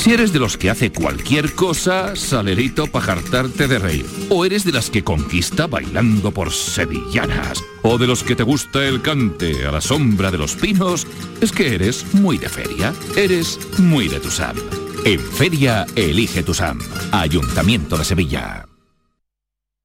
Si eres de los que hace cualquier cosa, salerito para jartarte de reír. O eres de las que conquista bailando por sevillanas. O de los que te gusta el cante a la sombra de los pinos. Es que eres muy de feria. Eres muy de Tusam. En feria, elige Tusam. Ayuntamiento de Sevilla.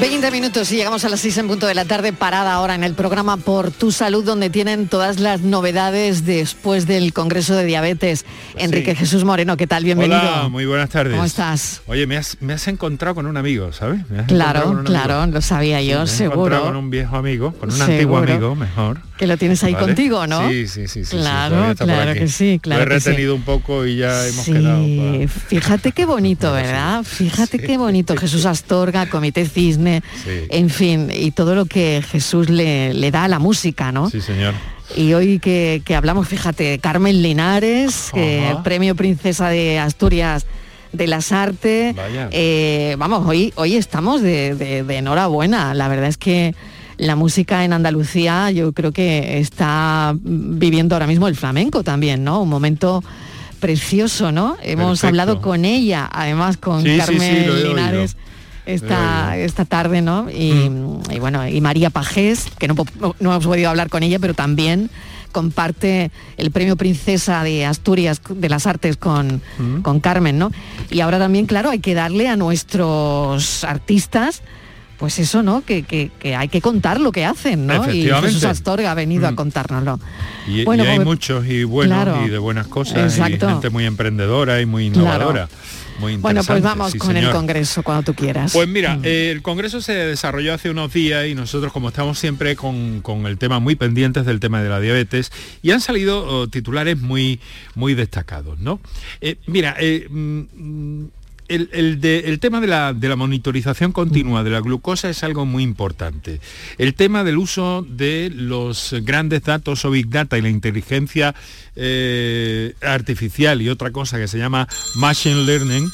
20 minutos y llegamos a las 6 en punto de la tarde, parada ahora en el programa Por Tu Salud, donde tienen todas las novedades después del Congreso de Diabetes. Enrique Jesús Moreno, ¿qué tal? Bienvenido.
Hola, muy buenas tardes.
¿Cómo estás?
Oye, me has, me has encontrado con un amigo, ¿sabes? Encontrado
Claro, claro,
amigo.
lo sabía yo,
Me has encontrado
seguro.
con un viejo amigo, con un
Seguro.
antiguo amigo, mejor.
Que lo tienes ahí
¿Vale?
contigo, ¿no?
Sí, sí, sí. sí, sí,
Claro,
por
claro que sí, claro
Lo he
que sí.
retenido un poco y ya hemos
Sí,
quedado.
fíjate qué bonito, ¿verdad? Fíjate qué bonito. Jesús Astorga, Comité Cisne,
Sí.
en fin, y todo lo que Jesús le, le da a la música, ¿no?
Sí, señor.
Y hoy que, que hablamos, fíjate, Carmen Linares,
Ajá.
premio Princesa de Asturias de las Artes.
Vaya.
Eh, vamos, hoy, hoy estamos de, de- de enhorabuena. La verdad es que la música en Andalucía yo creo que está viviendo ahora mismo el flamenco también, ¿no? Un momento precioso, ¿no? Hemos
Perfecto.
hablado con ella, además con
Sí, sí, sí,
Carmen
oído.
Linares. Esta, esta tarde, ¿no? Y, y bueno, y María Pajés, que no- no hemos podido hablar con ella, pero también comparte el premio Princesa de Asturias de las Artes con,
Mm.
con Carmen, ¿no? Y ahora también, claro, hay que darle a nuestros artistas, pues eso, ¿no? Que, que- que hay que contar lo que hacen, ¿no? Y. Jesús Astorga ha venido a
Mm.
contárnoslo.
Y,
Bueno,
y hay
pues-
muchos y buenos
Claro.
y de buenas cosas
Exacto.
y gente muy emprendedora y muy
Claro.
innovadora. Muy
Bueno, pues vamos
sí,
con el. Congreso cuando tú quieras.
Pues mira, eh, el Congreso se desarrolló hace unos días y nosotros como estamos siempre con, con el tema muy pendientes del tema de la diabetes y han salido oh, titulares muy, muy destacados, ¿no? Eh, mira, eh, mm, el, el de- el tema de la, de la monitorización continua de la glucosa es algo muy importante. El tema del uso de los grandes datos o big data y la inteligencia eh, artificial y otra cosa que se llama machine learning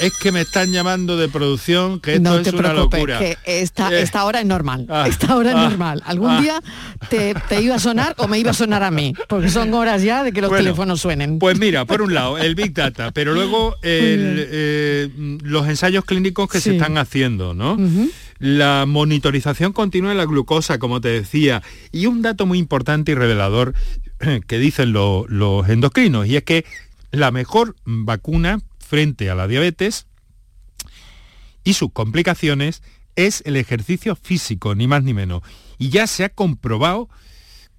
es que me están llamando de producción que esto
no
es
te
una
preocupes,
locura.
que esta,
Eh,
esta hora es normal.
ah,
esta hora es
ah,
normal. Algún
ah.
día te, te iba a sonar o me iba a sonar a mí, porque son horas ya de que los
Bueno,
teléfonos suenen.
Pues mira, por un lado, el Big Data, pero luego el, eh, los ensayos clínicos que se están haciendo, ¿no? La monitorización continua de la glucosa, como te decía, y un dato muy importante y revelador que dicen lo- los endocrinos, y es que la mejor vacuna frente a la diabetes y sus complicaciones es el ejercicio físico, ni más ni menos. Y ya se ha comprobado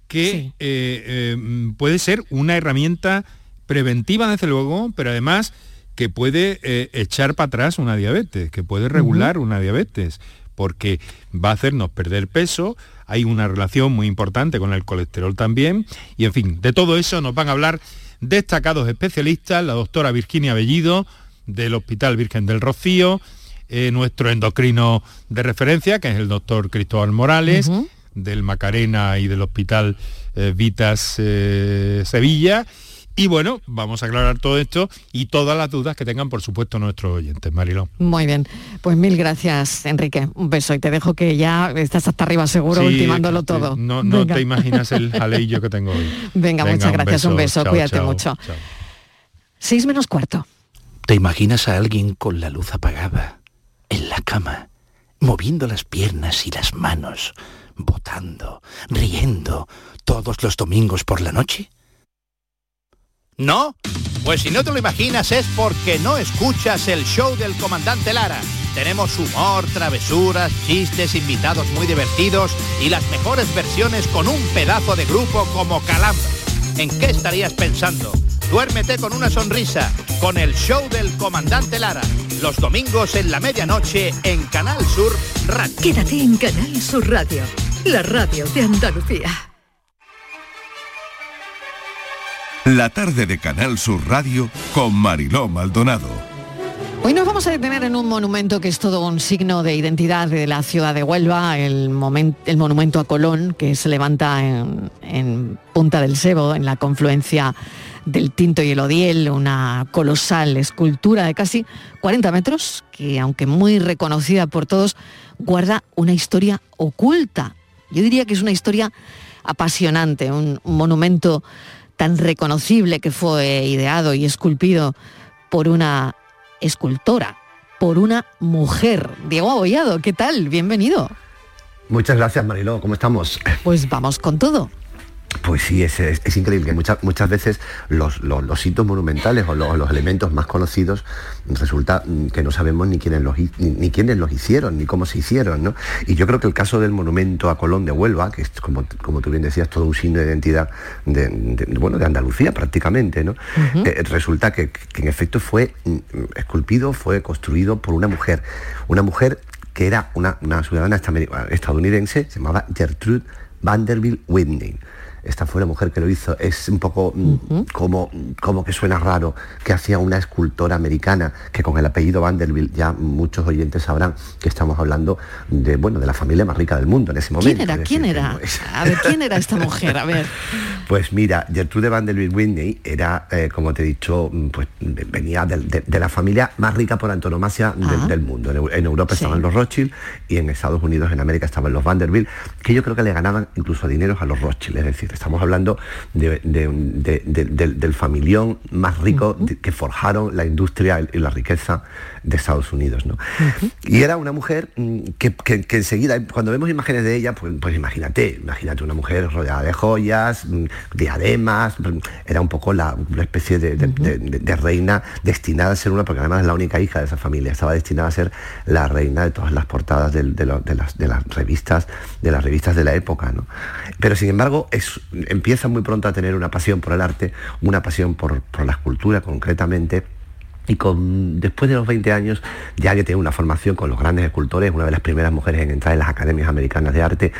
que eh, eh, puede ser una herramienta preventiva, desde luego, pero además que puede eh, echar para atrás una diabetes, que puede regular una diabetes, porque va a hacernos perder peso, hay una relación muy importante con el colesterol también, y en fin, de todo eso nos van a hablar destacados especialistas, la doctora Virginia Bellido, del Hospital Virgen del Rocío, eh, nuestro endocrino de referencia, que es el doctor Cristóbal Morales, del Macarena y del Hospital eh, Vitas eh, Sevilla. Y bueno, vamos a aclarar todo esto y todas las dudas que tengan, por supuesto, nuestros oyentes, Marilón.
Muy bien, pues mil gracias, Enrique. Un beso y te dejo que ya estás hasta arriba seguro
Sí,
ultimándolo todo.
No, no te imaginas el jaleillo que tengo hoy.
Venga, muchas gracias, un beso,
chao,
cuídate
chao,
mucho.
chao.
Seis menos cuarto.
¿Te imaginas a alguien con la luz apagada, en la cama, moviendo las piernas y las manos, botando, riendo, todos los domingos por la noche?
¿No? Pues si no te lo imaginas es porque no escuchas el show del comandante Lara. Tenemos humor, travesuras, chistes, invitados muy divertidos y las mejores versiones con un pedazo de grupo como Calambre. ¿En qué estarías pensando? Duérmete con una sonrisa, con el show del comandante Lara. Los domingos en la medianoche en Canal Sur Radio.
Quédate en Canal Sur Radio, la radio de Andalucía.
La tarde de Canal Sur Radio con Mariló Maldonado.
Hoy nos vamos a detener en un monumento que es todo un signo de identidad de la ciudad de Huelva, el, monumento a Colón, que se levanta en, Punta del Sebo, en la confluencia del Tinto y el Odiel, una colosal escultura de casi 40 metros, que aunque muy reconocida por todos, guarda una historia oculta. Yo diría que es una historia apasionante, un monumento tan reconocible que fue ideado y esculpido por una escultora, por una mujer. Diego Abollado, ¿qué tal? Bienvenido.
Muchas gracias, Mariló. ¿Cómo estamos?
Pues vamos con todo.
Pues sí, es, es- es increíble que muchas, muchas veces los, los- los hitos monumentales o los, los elementos más conocidos resulta mm, que no sabemos ni quiénes, los, ni, ni quiénes los hicieron, ni cómo se hicieron. ¿no? Y yo creo que el caso del monumento a Colón de Huelva, que es, como, como tú bien decías, todo un signo de identidad de, de- bueno, de Andalucía prácticamente, ¿no? Eh, resulta que, que en efecto fue mm, esculpido, fue construido por una mujer. Una mujer que era una, una ciudadana estadounid- estadounidense, se llamaba Gertrude Vanderbilt Whitney. Esta fue la mujer que lo hizo. Es un poco mm, como, como que suena raro que hacía una escultora americana que con el apellido Vanderbilt ya muchos oyentes sabrán que estamos hablando de bueno de la familia más rica del mundo en ese momento.
¿Quién era? ¿Quién era? A ver, ¿quién era esta mujer? A ver.
pues mira, Gertrude Vanderbilt Whitney era, eh, como te he dicho, mm, pues venía de, de la familia más rica por antonomasia del,
Ah.
del mundo. En Europa estaban los Rothschild y en Estados Unidos, en América, estaban los Vanderbilt, que yo creo que le ganaban incluso dineros a los Rothschild. Es decir, estamos hablando de- de- de- de- del, familión más rico que forjaron la industria y la riqueza de Estados Unidos. ¿no? Y era una mujer mm, que, que- que enseguida, cuando vemos imágenes de ella, pues, pues imagínate, imagínate una mujer rodeada de joyas, mm, diademas, mm, era un poco la, una especie de, de- de- de- de reina destinada a ser una, porque además es la única hija de esa familia, estaba destinada a ser la reina de todas las portadas lo- las, de las revistas, de las revistas de la época. ¿no? Pero sin embargo, es, empieza muy pronto a tener una pasión por el arte, una pasión por, por la escultura concretamente. Y con, después de los 20 años, ya que tiene una formación con los grandes escultores, una de las primeras mujeres en entrar en las academias americanas de arte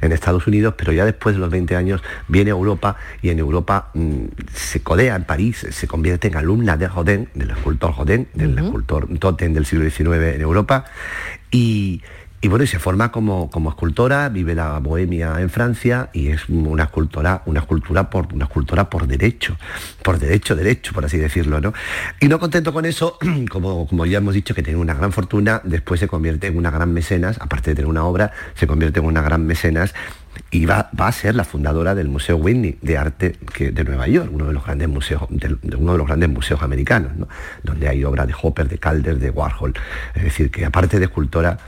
en Estados Unidos, pero ya después de los 20 años viene a Europa y en Europa mm, se codea en París, se convierte en alumna de Rodin, del escultor Rodin, del escultor Totem del siglo XIX en Europa, y, y bueno, y se forma como, escultora, vive la bohemia en Francia y es una escultora, una escultura por una escultora por derecho, por derecho, derecho, por así decirlo, ¿no? Y no contento con eso, como, ya hemos dicho que tiene una gran fortuna, después se convierte en una gran mecenas, aparte de tener una obra, se convierte en una gran mecenas y va, a ser la fundadora del Museo Whitney de Arte de Nueva York, uno de los grandes museos, uno de los grandes museos americanos, ¿no? donde hay obras de Hopper, de Calder, de Warhol. Es decir, que aparte de escultora,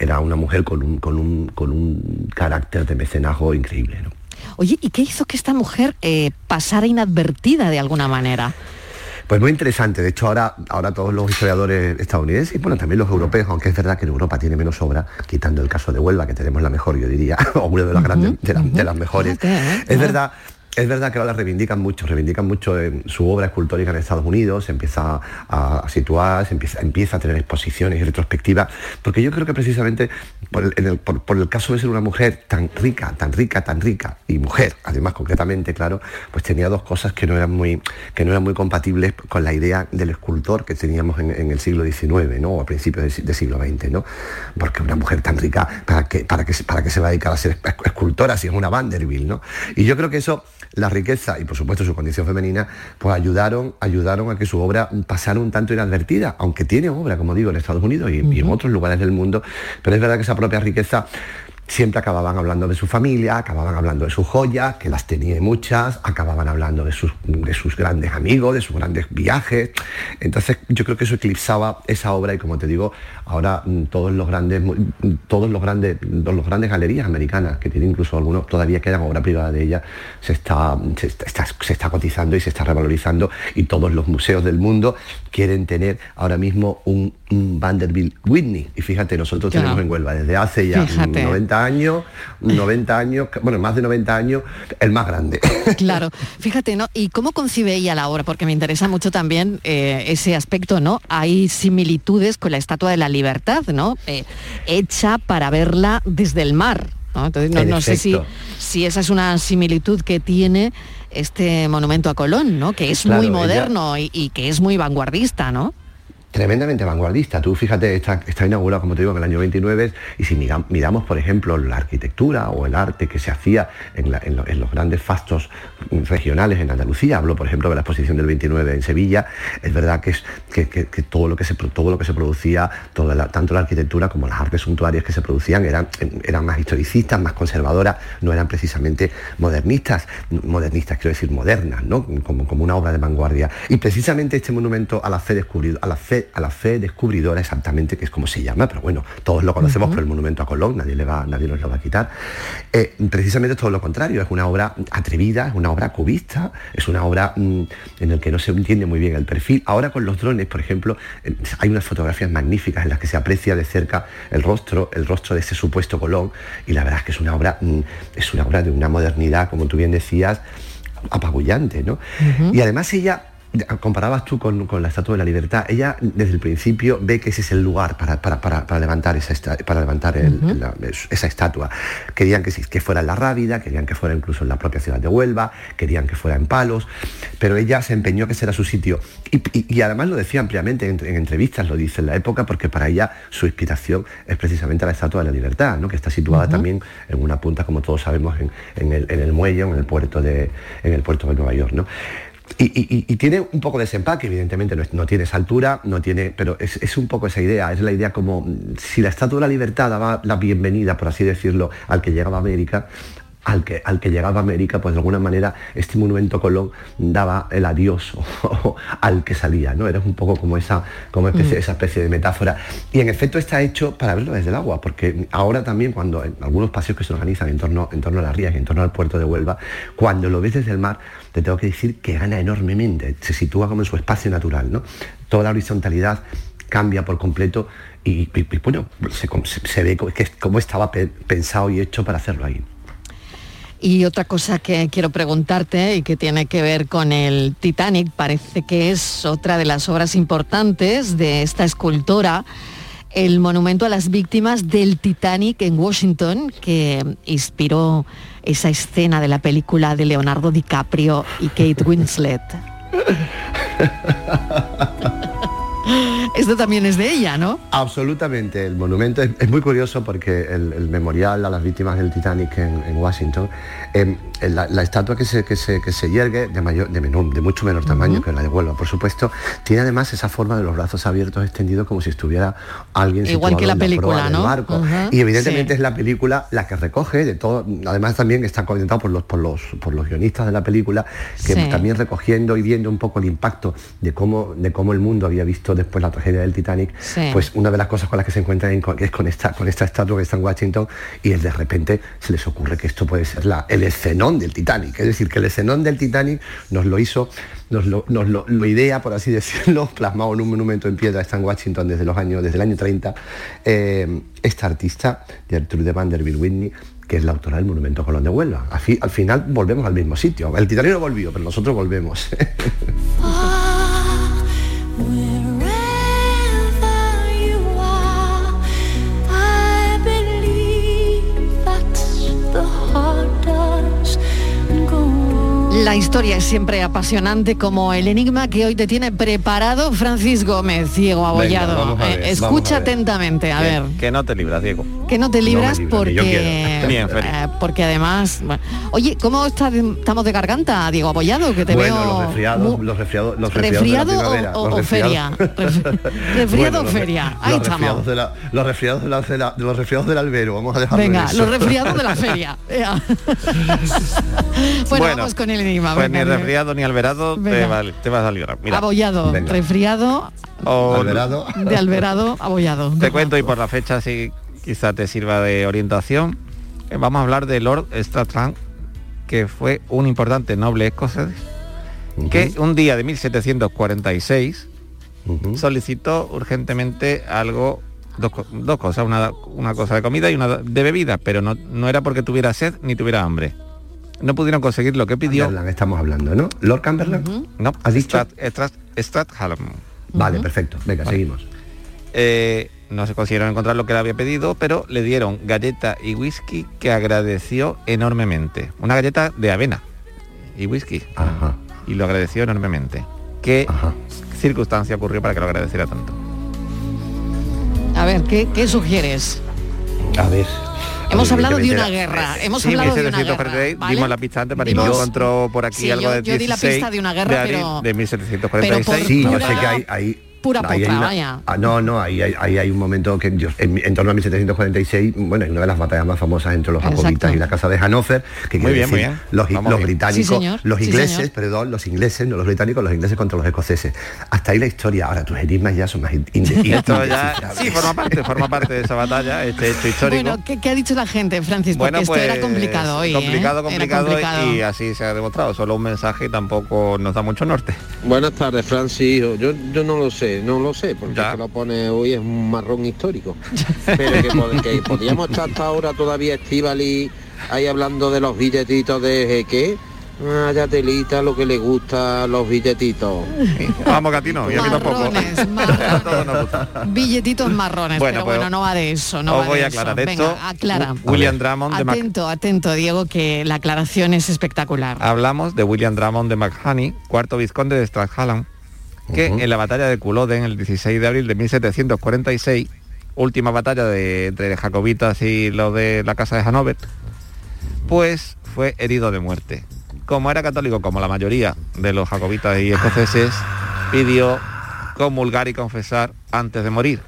era una mujer con un, con un, con un carácter de mecenazgo increíble. ¿no?
Oye, ¿y qué hizo que esta mujer eh, pasara inadvertida de alguna manera?
Pues muy interesante. De hecho, ahora, ahora todos los historiadores estadounidenses y bueno, también los europeos, aunque es verdad que en Europa tiene menos obra, quitando el caso de Huelva, que tenemos la mejor, yo diría, o una de las grandes, de, las- de las mejores. Es verdad. Es verdad que ahora la reivindican mucho, reivindican mucho en su obra escultórica en Estados Unidos, se empieza a, situar, se empieza, empieza a tener exposiciones y retrospectivas, porque yo creo que precisamente por el, caso de ser una mujer tan rica, tan rica, tan rica, y mujer, además concretamente, claro, pues tenía dos cosas que no eran muy, que no eran muy compatibles con la idea del escultor que teníamos en, el siglo XIX, ¿no? O a principios del, del siglo XX, ¿no? Porque una mujer tan rica, ¿para qué, para qué, se- para qué se va a dedicar a ser esc- escultora si es una Vanderbilt, ¿no? Y yo creo que eso, la riqueza y por supuesto su condición femenina, pues ayudaron, ayudaron a que su obra pasara un tanto inadvertida, aunque tiene obra, como digo, en Estados Unidos y, y en otros lugares del mundo, pero es verdad que esa propia riqueza siempre acababan hablando de su familia, acababan hablando de sus joyas, que las tenía muchas, acababan hablando de sus, de sus grandes amigos, de sus grandes viajes. Entonces yo creo que eso eclipsaba esa obra y como te digo, ahora mm, todos los grandes, mm, todos los grandes, todos los grandes galerías americanas, que tienen incluso algunos todavía quedan obra privada de ella, se está, se está, se está cotizando y se está revalorizando y todos los museos del mundo quieren tener ahora mismo un, un Vanderbilt Whitney. Y fíjate, nosotros
Claro.
tenemos en Huelva desde hace ya
Fíjate.
90 años, 90 años, bueno, más de 90 años, el más grande.
Claro, fíjate, ¿no? ¿Y cómo concibe ella la obra? Porque me interesa mucho también eh, ese aspecto, ¿no? Hay similitudes con la Estatua de la Libertad, ¿no? Eh, hecha para verla desde el mar, ¿no? Entonces, no,
En
no sé si, si esa es una similitud que tiene este monumento a Colón, ¿no? Que es
Claro,
muy
ella-
moderno y, y que es muy vanguardista, ¿no?
Tremendamente vanguardista. Tú fíjate, está, inaugurado, como te digo, en el año 29 y si mira- miramos, por ejemplo, la arquitectura o el arte que se hacía en, los grandes fastos regionales en Andalucía, hablo, por ejemplo, de la exposición del 29 en Sevilla, es verdad que, todo, lo que se, producía, tanto la arquitectura como las artes suntuarias que se producían eran, más historicistas, más conservadoras, no eran precisamente modernistas, modernistas quiero decir modernas, como, una obra de vanguardia. Y precisamente este monumento a la fe descubridora, a la fe, a la fe descubridora exactamente, que es como se llama, pero bueno, todos lo conocemos por el monumento a Colón, nadie, le va, nadie nos lo va a quitar. Eh, precisamente todo lo contrario, es una obra atrevida, es una obra cubista, es una obra mm, en el que no se entiende muy bien el perfil. Ahora con los drones, por ejemplo, eh, hay unas fotografías magníficas en las que se aprecia de cerca el rostro, el rostro de ese supuesto Colón, y la verdad es que es una obra, mm, es una obra de una modernidad, como tú bien decías, apabullante, ¿no? Y además ella comparabas tú con, con la Estatua de la Libertad, ella desde el principio ve que ese es el lugar para, para- para- para levantar, esa, esta- para levantar el- la- esa estatua. Querían que, fuera en la Rábida, querían que fuera incluso en la propia ciudad de Huelva, querían que fuera en Palos, pero ella se empeñó que ese era su sitio. Y, y- y además lo decía ampliamente en, en entrevistas, lo dice en la época, porque para ella su inspiración es precisamente la Estatua de la Libertad, ¿no? que está situada también en una punta, como todos sabemos, en, en el, en el muelle, en el puerto de, en el puerto de Nueva York. ¿no? Y, tiene un poco de ese empaque, evidentemente no, no tiene esa altura, no tiene, pero es, es un poco esa idea, es la idea como mm, si la Estatua de la Libertad daba la bienvenida, por así decirlo, al que llegaba a América, al que, al que llegaba a América, pues de alguna manera este monumento Colón daba el adiós al que salía, ¿no? Era un poco como esa, como especie-
Mm.
esa especie de metáfora. Y en efecto está hecho para verlo desde el agua, porque ahora también cuando en algunos paseos que se organizan en torno, en torno a las rías, en torno al puerto de Huelva, cuando lo ves desde el mar, te tengo que decir que gana enormemente, se sitúa como en su espacio natural, ¿no? Toda la horizontalidad cambia por completo y, y- y, bueno, se, se- se ve co- que es- cómo estaba pe- pensado y hecho para hacerlo ahí.
Y otra cosa que quiero preguntarte y que tiene que ver con el Titanic, parece que es otra de las obras importantes de esta escultora, el monumento a las víctimas del Titanic en Washington, que inspiró esa escena de la película de Leonardo DiCaprio y Kate Winslet. Esto también es de ella, ¿no?
Absolutamente, el monumento es, es muy curioso porque el, el memorial a las víctimas del Titanic en, en Washington, em, la, la estatua que se, que se, que se yergue, de, mayor, de, menor- de mucho menor tamaño que la de Huelva, por supuesto, tiene además esa forma de los brazos abiertos extendidos como si estuviera alguien
Igual que la
en
película, ¿no?
barco. Y evidentemente
sí.
es la película la que recoge de todo, además también está comentado por los, por los, por los guionistas de la película, que
Sí.
también recogiendo y viendo un poco el impacto de cómo, de cómo el mundo había visto después la tragedia del Titanic,
Sí.
pues una de las cosas con las que se encuentran en- es con esta, con esta estatua que está en Washington y es de repente se les ocurre que esto puede ser la, el escenón del Titanic. Es decir, que el escenón del Titanic nos lo hizo, nos lo, nos lo- lo idea, por así decirlo, plasmado en un monumento en piedra, está en Washington desde los años, desde el año 30, eh, esta artista, Gertrude Vanderbilt Whitney, que es la autora del Monumento Colón de Huelva. Al, fi- al final volvemos al mismo sitio. El Titanic no volvió, pero nosotros volvemos.
La historia es siempre apasionante como el enigma que hoy te tiene preparado Francis Gómez, ciego abollado.
vamos a ver,
Eh,
vamos
escucha
a ver.
atentamente, a ver.
Que no te libras, Diego.
Que no te libras
libro, yo
porque.
Ni
eh, porque además, bueno. oye, ¿cómo está estamos de garganta, Diego Abollado? Que te
bueno,
veo
los resfriados,
mu-
los resfriados, los resfriados
resfriado o, o-
los
o feria. resfriado o feria. Ahí
los
estamos.
de la- los resfriados de la, de la- de los resfriados del albero, vamos a dejarlo en
Venga,
eso.
los resfriados de la feria. Ea. bueno, vamos con el enigma.
Pues ni resfriado ni alberado te, vale, te vas a librar. Mira.
Abollado,
Venga.
resfriado,
O-
Alberado.
de alberado, abollado.
Te cuento y por la fecha si quizá te sirva de orientación. Eh, Vamos a hablar de Lord Stratland, que fue un importante noble escocés, que un día de 1746 solicitó urgentemente algo, dos, dos cosas, una, una cosa de comida y una de bebida, pero no, no era porque tuviera sed ni tuviera hambre. No pudieron conseguir lo que pidió.
Cumberland estamos hablando, ¿no? Lord Cumberland.
No,
¿Has dicho?
Strat- Strat- Strathallam.
Vale, perfecto. Venga,
Vale.
seguimos.
Eh, no se consiguieron encontrar lo que le había pedido, pero le dieron galleta y whisky que agradeció enormemente. Una galleta de avena y whisky. Y lo agradeció enormemente. ¿Qué circunstancia ocurrió para que lo agradeciera tanto?
A ver, ¿qué, qué sugieres?
A ver.
Hemos hablado de una guerra. Hemos
Sí,
hablado de una
1746,
guerra. ¿vale?
dimos la pista antes, para no encontró por aquí
Sí,
algo
yo-
de
yo di la
16
pista de una guerra,
abril
pero-
de 1746.
pero por
Sí, yo
pura-
sé que hay... hay
pura potra,
una-
vaya.
ah, no, no, ahí hay, ahí hay un momento que Dios, en, en torno a 1746, bueno, es una de las batallas más famosas entre los jacobitas
Exacto.
y la casa de Hannover, que
Muy
quiere
bien, muy
decir
bien.
los,
Vamos
los
bien.
británicos,
Sí, señor.
los
Sí,
ingleses,
señor.
perdón, los ingleses, no los británicos, los ingleses contra los escoceses. Hasta ahí la historia. Ahora tus enigmas ya son más
Esto ya, sí, forma parte, forma parte de esa batalla, este hecho histórico.
Bueno, ¿qué, qué ha dicho la gente, Francis? Porque
Bueno,
esto
pues,
era complicado hoy. ¿eh?
Complicado,
Era
complicado,
complicado.
y así se ha demostrado. Solo un mensaje y tampoco nos da mucho norte.
Buenas tardes, Francis. Yo, yo no lo sé, no lo sé, porque que lo pone hoy es un marrón histórico. Pero que, pod- que podíamos estar hasta ahora todavía Estivali ahí hablando de los billetitos de qué. Ah, ya telita lo que le gusta los billetitos.
Vamos, Gatino, y a mí tampoco.
Marrones, Billetitos marrones,
Bueno,
pero
pues,
bueno, no va de eso, no
os
va
voy
de
a
eso.
aclarar
Venga,
esto.
aclara.
William Drummond de Mac-
Atento, atento, Diego, que la aclaración es espectacular.
Hablamos de William Drummond de McHoney, cuarto vizconde de Strathallam, que en la batalla de Culloden, el 16 de abril de 1746, última batalla de, entre jacobitas y los de la casa de Hanover, pues fue herido de muerte. Como era católico, como la mayoría de los jacobitas y escoceses, pidió comulgar y confesar antes de morir.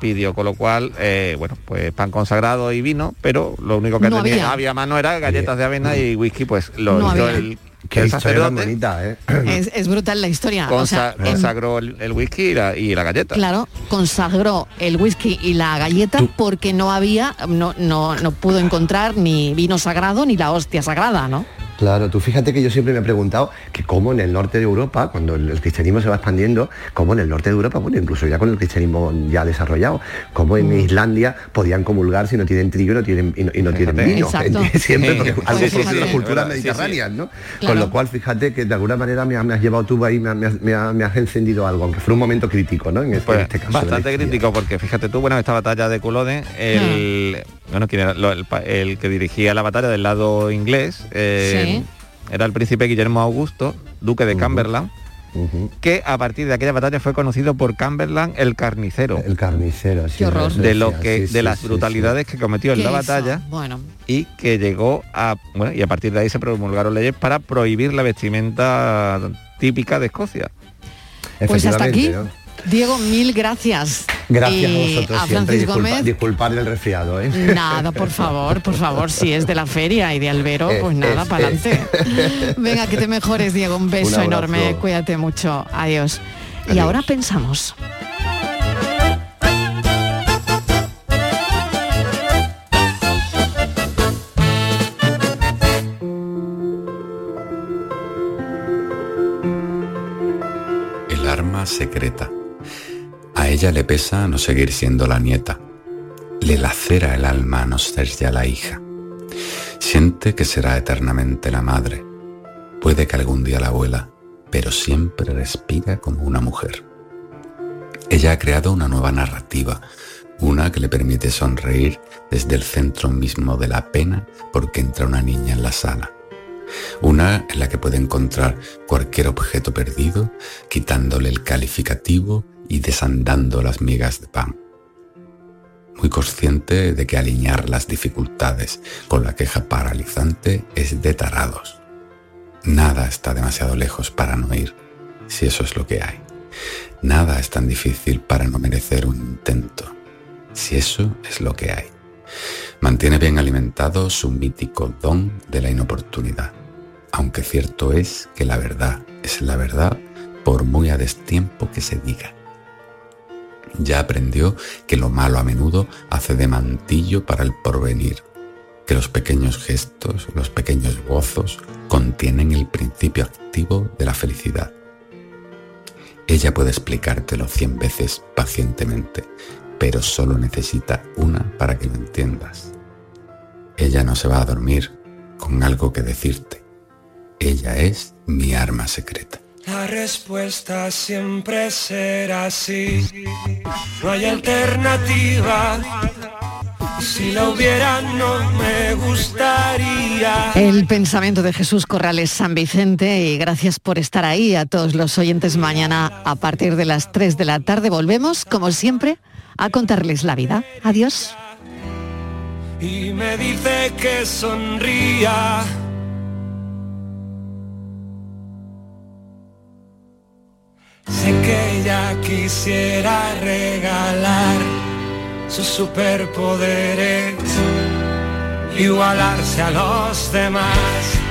Pidió, con lo cual, eh, bueno, pues pan consagrado y vino, pero lo único que
No
tenía
había.
había a mano era galletas de avena y whisky, pues lo
No
hizo el,
Qué
el
historia tan
sacerdote,
bonita, ¿eh?
Es, es brutal la historia. O sea,
consa-
en-
consagró el, el whisky y la, y la galleta.
Claro, consagró el whisky y la galleta porque no había, no, no, no pudo encontrar ni vino sagrado ni la hostia sagrada, ¿no?
Claro, tú fíjate que yo siempre me he preguntado que cómo en el norte de Europa, cuando el, cristianismo se va expandiendo, cómo en el norte de Europa, bueno, incluso ya con el cristianismo ya desarrollado, cómo en Islandia podían comulgar si no tienen trigo y no tienen, y no, y no tienen vino.
Exacto.
Siempre,
Sí.
porque
Pues
algo de las culturas
Sí, sí.
mediterráneas, ¿no?
Claro.
Con lo cual, fíjate que de alguna manera me, ha- me has llevado tú ahí, me, ha- me has- me ha- me has encendido algo, aunque fue un momento crítico, ¿no? En, este-
Pues,
en este caso.
bastante
historia.
crítico porque fíjate tú, bueno, esta batalla de Culloden, el, bueno, ¿quién era? Lo- el, que dirigía la batalla del lado inglés eh, era el príncipe Guillermo Augusto, duque de Cumberland, que a partir de aquella batalla fue conocido por Cumberland el carnicero.
El carnicero, sí.
horror.
De lo que,
sí,
de
sí,
las
sí,
brutalidades que cometió en
¿Qué
la
hizo?
batalla
Bueno,
y que llegó a bueno y a partir de ahí se promulgaron leyes para prohibir la vestimenta típica de Escocia.
pues hasta aquí. Diego, mil gracias.
Gracias
Y
a vosotros
a
siempre.
Francis Gómez.
disculpar el resfriado, ¿eh?
Nada, por favor, por favor, si es de la feria y de Albero,
Eh,
pues nada,
eh,
para adelante. Venga, que te mejores, Diego, un beso
Un
enorme, cuídate mucho, adiós. Y ahora pensamos.
El arma secreta. A ella le pesa no seguir siendo la nieta. Le lacera el alma no ser ya la hija. Siente que será eternamente la madre. Puede que algún día la abuela, pero siempre respira como una mujer. Ella ha creado una nueva narrativa, una que le permite sonreír desde el centro mismo de la pena porque entra una niña en la sala. Una en la que puede encontrar cualquier objeto perdido, quitándole el calificativo y desandando las migas de pan. Muy consciente de que alinear las dificultades con la queja paralizante es de tarados. Nada está demasiado lejos para no ir, si eso es lo que hay. Nada es tan difícil para no merecer un intento, si eso es lo que hay. Mantiene bien alimentado su mítico don de la inoportunidad, aunque cierto es que la verdad es la verdad por muy a destiempo que se diga. Ya aprendió que lo malo a menudo hace de mantillo para el porvenir, que los pequeños gestos, los pequeños gozos contienen el principio activo de la felicidad. Ella puede explicártelo cien veces pacientemente, pero solo necesita una para que lo entiendas. Ella no se va a dormir con algo que decirte. Ella es mi arma secreta.
La respuesta siempre será sí. No hay alternativa. Si la hubiera no me gustaría.
El pensamiento de Jesús Corrales San Vicente y gracias por estar ahí a todos los oyentes mañana a partir de las 3 de la tarde. Volvemos, como siempre, a contarles la vida. Adiós.
Y me dice que sonría. Sé que ella quisiera regalar sus superpoderes, igualarse a los demás.